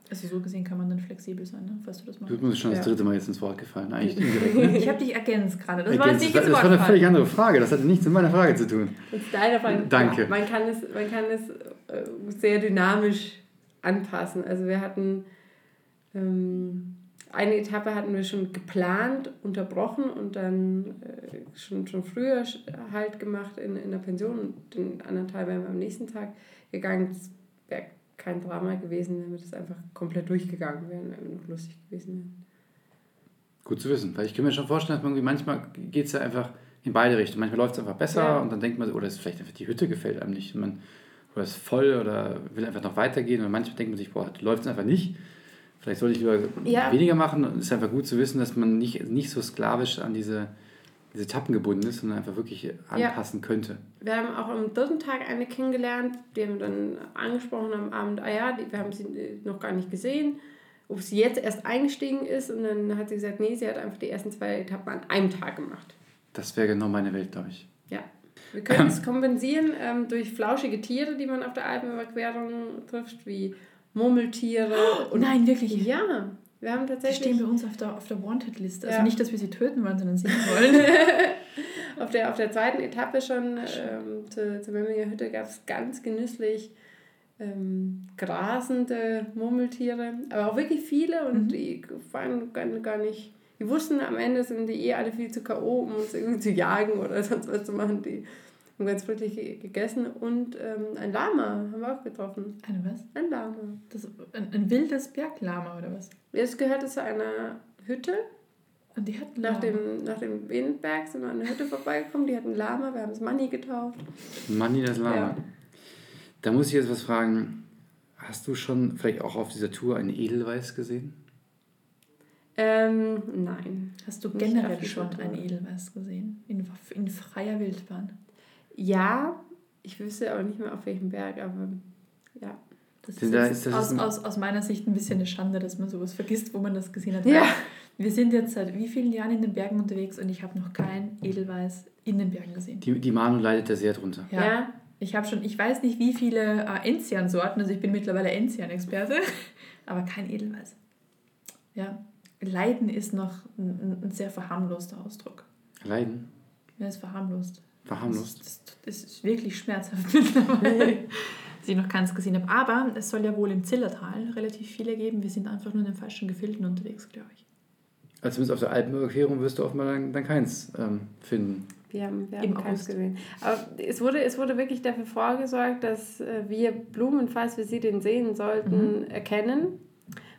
Also so gesehen kann man dann flexibel sein, ne? falls du das Du machst. bist schon das Ja. dritte Mal jetzt ins Wort gefallen, eigentlich indirekt. Ne? Ich habe dich ergänzt gerade. Das war Ergänzt. nicht das ins war eine völlig andere Frage, das hatte nichts mit meiner Frage zu tun. Und deine Frage, Danke. Ja, man kann es, man kann es äh, sehr dynamisch anpassen. Also wir hatten ähm, eine Etappe hatten wir schon geplant, unterbrochen und dann äh, schon, schon früher halt gemacht in, in der Pension und den anderen Teil wären wir am nächsten Tag gegangen. Das wäre kein Drama gewesen, wenn wir das einfach komplett durchgegangen wären, wenn wir noch lustig gewesen wären. Gut zu wissen, weil ich kann mir schon vorstellen, dass man irgendwie manchmal geht es ja einfach in beide Richtungen. Manchmal läuft es einfach besser Ja. und dann denkt man, oder es ist vielleicht einfach die Hütte gefällt einem nicht. Man oder ist voll oder will einfach noch weitergehen. Und manchmal denkt man sich, boah, läuft es einfach nicht. Vielleicht sollte ich lieber Ja. weniger machen. Es ist einfach gut zu wissen, dass man nicht, nicht so sklavisch an diese, diese Etappen gebunden ist, sondern einfach wirklich Ja. anpassen könnte. Wir haben auch am dritten Tag eine kennengelernt, die haben dann angesprochen am Abend, ah ja, wir haben sie äh, noch gar nicht gesehen, ob sie jetzt erst eingestiegen ist. Und dann hat sie gesagt, nee, sie hat einfach die ersten zwei Etappen an einem Tag gemacht. Das wäre genau meine Welt, glaube ich. Ja. Wir können es kompensieren ähm, durch flauschige Tiere, die man auf der Alpenüberquerung trifft, wie Murmeltiere. und Nein, wirklich. Ja, wir haben Die tatsächlich stehen bei uns auf der, auf der Wanted-Liste. Also Ja. nicht, dass wir sie töten wollen, sondern sehen wollen. auf der, auf der zweiten Etappe schon ähm, zur, zur Memminger Hütte gab es ganz genüsslich ähm, grasende Murmeltiere, aber auch wirklich viele und Mhm. die waren gar, gar nicht. Die wussten am Ende sind die eh alle viel zu K.O., um uns irgendwie zu jagen oder sonst was zu machen. Die haben ganz friedlich ge- gegessen und ähm, ein Lama haben wir auch getroffen. Eine was? Ein Lama. Das, ein, ein wildes Berglama oder was? Es gehörte zu einer Hütte. Und die hat Nach dem, nach dem Windberg sind wir an der Hütte vorbeigekommen. Die hatten ein Lama, wir haben es Manni getauft. Manni das Lama. Ja. Da muss ich jetzt was fragen. Hast du schon vielleicht auch auf dieser Tour einen Edelweiß gesehen? Ähm, nein. Hast du generell schon Foto. ein Edelweiß gesehen? In, in freier Wildbahn? Ja, ich wüsste aber nicht mehr auf welchem Berg, aber ja. Das ist, da jetzt ist- das aus, ist ein- aus, aus meiner Sicht ein bisschen eine Schande, dass man sowas vergisst, wo man das gesehen hat. Ja. Wir sind jetzt seit wie vielen Jahren in den Bergen unterwegs und ich habe noch kein Edelweiß in den Bergen gesehen. Die, die Manu leidet da sehr drunter. Ja. Ich habe schon, ich weiß nicht, wie viele äh, Enzian-Sorten, also ich bin mittlerweile Enzian-Experte, aber kein Edelweiß. Ja, Leiden ist noch ein, ein sehr verharmloster Ausdruck. Leiden? Ja, ist verharmlost. Verharmlost? Das, das, das ist wirklich schmerzhaft mittlerweile, dass ich noch keins gesehen habe. Aber es soll ja wohl im Zillertal relativ viele geben. Wir sind einfach nur in den falschen Gefilden unterwegs, glaube ich. Also zumindest auf der Alpenüberquerung wirst du offenbar dann, dann keins ähm, finden. Wir haben, wir Im haben keins August. gesehen. Aber es wurde, es wurde wirklich dafür vorgesorgt, dass äh, wir Blumen, falls wir sie denn sehen sollten, erkennen.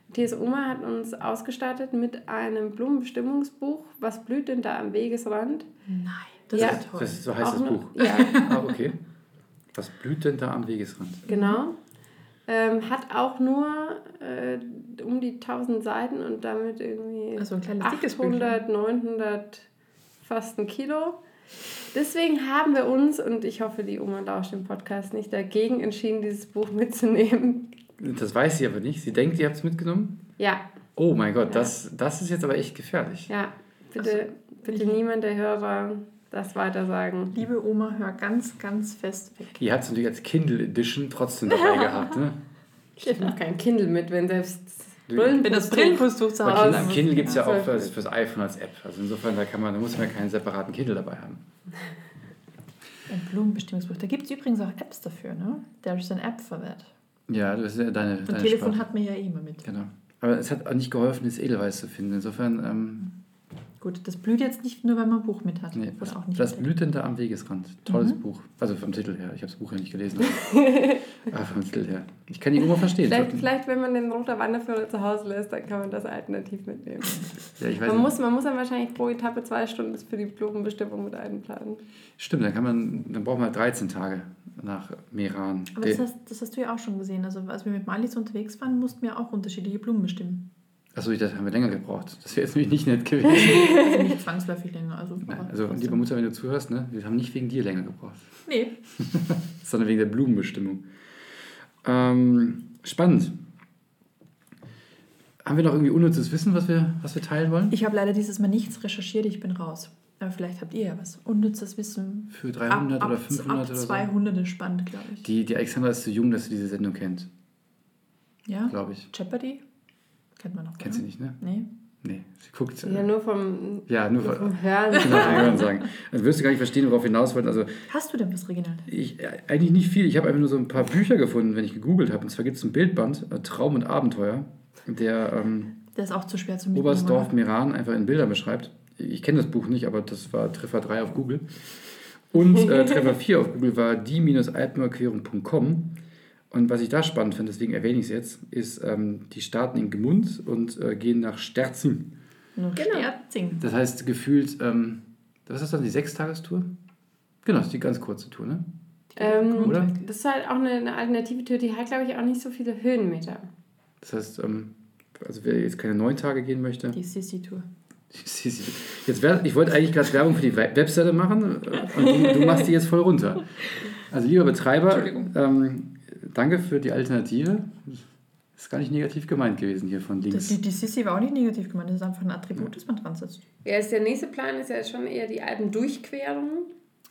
Matthias Oma hat uns ausgestattet mit einem Blumenbestimmungsbuch. Was blüht denn da am Wegesrand? Nein, das Ja. ist toll. Das ist, so heißt Auch das Buch. Ja, Ah, okay. Was blüht denn da am Wegesrand? genau. Ähm, hat auch nur äh, um die 1000 Seiten und damit irgendwie Also ein kleines dickes 800, 900, fast ein Kilo. Deswegen haben wir uns, und ich hoffe, die Oma lauscht im Podcast nicht, dagegen entschieden, dieses Buch mitzunehmen. Das weiß sie aber nicht. Sie denkt, ihr habt es mitgenommen? Ja, Oh mein Gott, Ja. das, das ist jetzt aber echt gefährlich. ja, bitte, bitte niemand der Hörer das weiter sagen. Liebe Oma, hör ganz, ganz fest weg. Ihr habt es natürlich als Kindle Edition trotzdem dabei gehabt. Ne? Ich habe noch kein Kindle mit, wenn selbst Brillen Wenn das Brillenputztuch zu Bei Hause Kindle. Kindle gibt es ja auch fürs, fürs iPhone als App. Also insofern, da, kann man, da muss man ja keinen separaten Kindle dabei haben. Ein Blumenbestimmungsbuch. Da gibt es übrigens auch Apps dafür, ne? There is an App for that. Ja, das ist ja deine, Und deine Telefon Sparte. hat mir ja eh immer mit. Genau. Aber es hat auch nicht geholfen, das Edelweiß zu finden. Insofern, ähm, Gut, das blüht jetzt nicht nur, weil man ein Buch mit hat. nee, Oder was, auch nicht das mit. blüht denn da am Wegesrand. Tolles Mhm. Buch. Also vom Titel her. Ich habe das Buch ja nicht gelesen. Aber vom Titel her. Ich kann die Oma verstehen. Vielleicht, vielleicht, wenn man den roter Wanderführer zu Hause lässt, dann kann man das alternativ mitnehmen. Ja, ich weiß Man nicht. muss, man muss dann wahrscheinlich pro Etappe zwei Stunden für die Blumenbestimmung mit einplanen. Stimmt, dann, kann man, dann braucht man 13 Tage nach Meran. Aber das hast, das hast du ja auch schon gesehen. Also als wir mit Malis unterwegs waren, mussten wir auch unterschiedliche Blumen bestimmen. Achso, ich dachte, haben wir länger gebraucht. Das wäre jetzt nämlich nicht nett gewesen. Also nicht zwangsläufig länger. Also, Nein, also liebe Mutter, wenn du zuhörst, ne, wir haben nicht wegen dir länger gebraucht, Nee, sondern wegen der Blumenbestimmung. Ähm, spannend. Haben wir noch irgendwie unnützes Wissen, was wir, was wir teilen wollen? ich habe leider dieses Mal nichts recherchiert, ich bin raus. Aber vielleicht habt ihr ja was. Unnützes Wissen. Für 300 ab, oder ab, 500 ab oder so? 200 ist spannend, glaube ich. Die, die Alexandra ist zu jung, dass sie diese Sendung kennt, ja? glaube ich. Jeopardy? Kennt man noch. Kennt sie nicht, ne? Nee. Nee, sie guckt. Ja, äh, nur vom, Ja, nur nur vom Hören. genau, von Hören sagen. Dann wirst du gar nicht verstehen, worauf wir hinaus wollten. Also, Hast du denn was, Reginald? ich, äh, eigentlich nicht viel. Ich habe einfach nur so ein paar Bücher gefunden, wenn ich gegoogelt habe. Und zwar gibt es ein Bildband, äh, Traum und Abenteuer, der ähm, Der ist auch zu schwer zu. Oberstdorf? Meran einfach in Bildern beschreibt. Ich kenne das Buch nicht, aber das war Treffer 3 auf Google. Und äh, Treffer 4 auf Google war die-alpenüberquerung.com. Und was ich da spannend finde, deswegen erwähne ich es jetzt, ist, ähm, die starten in Gmund und äh, gehen nach Sterzing. Genau. Sterzing. Das heißt gefühlt, ähm, was ist das dann, die Sechstagestour? Genau, das ist die ganz kurze Tour, ne? Ähm, Oder? das ist halt auch eine, eine alternative Tür, die hat, glaube ich, auch nicht so viele Höhenmeter. Das heißt, ähm, also wer jetzt keine neun Tage gehen möchte, Die Sissi-Tour. jetzt wär, ich wollte eigentlich gerade Werbung für die We- Webseite machen äh, und du, du machst die jetzt voll runter. Also lieber Betreiber, ähm, danke für die Alternative. Ist gar nicht negativ gemeint gewesen hier von Das, links. die, die Sissi war auch nicht negativ gemeint, das ist einfach ein Attribut, das man dran setzt. Ja, ist der nächste Plan ist ja schon eher die Alpendurchquerung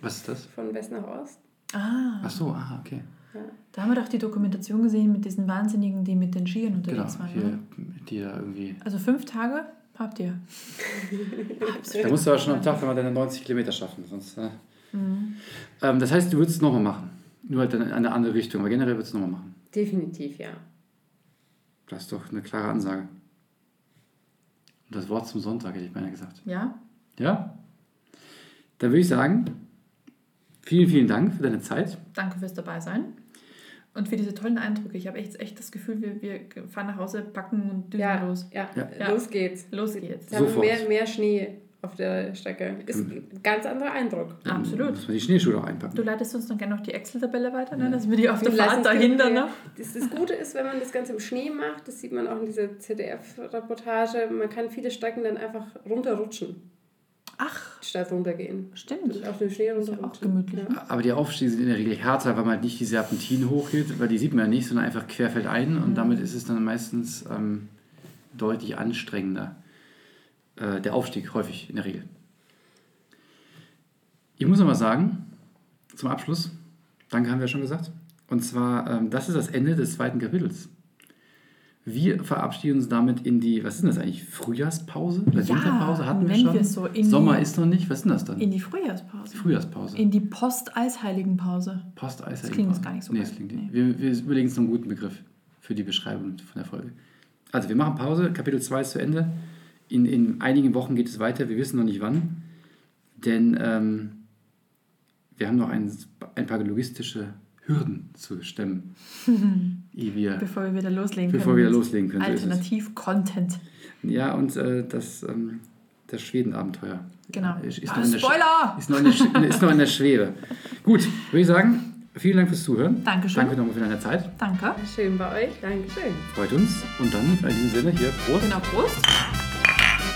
Was ist das? von West nach Ost. Ah, Ach so, ah, okay. da haben wir doch die Dokumentation gesehen mit diesen Wahnsinnigen, die mit den Skiern Genau, unterwegs waren. hier, Ne? die da irgendwie. Also fünf Tage habt ihr. Da musst du aber schon am Tag, wenn wir deine 90 Kilometer schaffen. Sonst, äh, Mhm. ähm, das heißt, du würdest es nochmal machen. Nur halt dann in eine andere Richtung. Aber generell du es nochmal machen. Definitiv, ja. Das ist doch eine klare Ansage. Und das Wort zum Sonntag hätte ich beinahe gesagt. Ja? Ja? Dann würde ich sagen, vielen, vielen Dank für deine Zeit. Danke fürs Dabeisein. Und für diese tollen Eindrücke. Ich habe echt, echt das Gefühl, wir, wir fahren nach Hause, packen und düsen Ja, los. ja. Ja. los geht's. Los geht's. Haben wir Sofort. mehr, mehr Schnee auf der Strecke. Ist ein ganz anderer Eindruck. Absolut. Muss man die Schneeschuhe auch einpacken. Du leitest uns dann gerne noch die Excel-Tabelle weiter, ne? dass wir die auf der Wir lassen Fahrt dahinter noch. Das, das Gute ist, wenn man das Ganze im Schnee macht, das sieht man auch in dieser ZDF-Reportage, man kann viele Strecken dann einfach runterrutschen, Ach, statt runtergehen. stimmt. Und auf dem Schnee ja runterrutschen. auch gemütlich. Ja. Aber die Aufstiege sind in der Regel härter, weil man halt nicht die Serpentinen hochgeht, weil die sieht man ja nicht, sondern einfach querfeldein und damit ist es dann meistens ähm, deutlich anstrengender. Äh, der Aufstieg häufig in der Regel. Ich muss noch mal sagen, zum Abschluss, danke haben wir schon gesagt, und zwar, ähm, das ist das Ende des zweiten Kapitels. Wir verabschieden uns damit in die, was ist denn das eigentlich, Frühjahrspause? Oder Ja, Winterpause hatten wir schon? so in Sommer die- ist noch nicht, was ist denn das dann? In die Frühjahrspause. Frühjahrspause. In die Post-Eisheiligenpause. Posteis. Das klingt jetzt gar nicht so Nee, das klingt Nee. nicht. Wir, wir überlegen uns einen guten Begriff für die Beschreibung von der Folge. Also, wir machen Pause. Kapitel 2 ist zu Ende. In, in einigen Wochen geht es weiter. Wir wissen noch nicht wann. Denn ähm, wir haben noch ein, ein paar logistische Hürden zu stemmen, ehe wir, Bevor wir wieder loslegen bevor können. wir wieder loslegen können. Alternativ-Content. Ja, und äh, das, ähm, das Schweden-Abenteuer. Genau. Ist, ist, Ah, noch in der Sch- Spoiler! ist, noch in der ist noch in der Schwebe. Gut, würde ich sagen, vielen Dank fürs Zuhören. Dankeschön. Danke nochmal für deine Zeit. Danke. Schön bei euch, Dankeschön. Freut uns. Und dann in diesem Sinne hier Prost. Genau, Prost.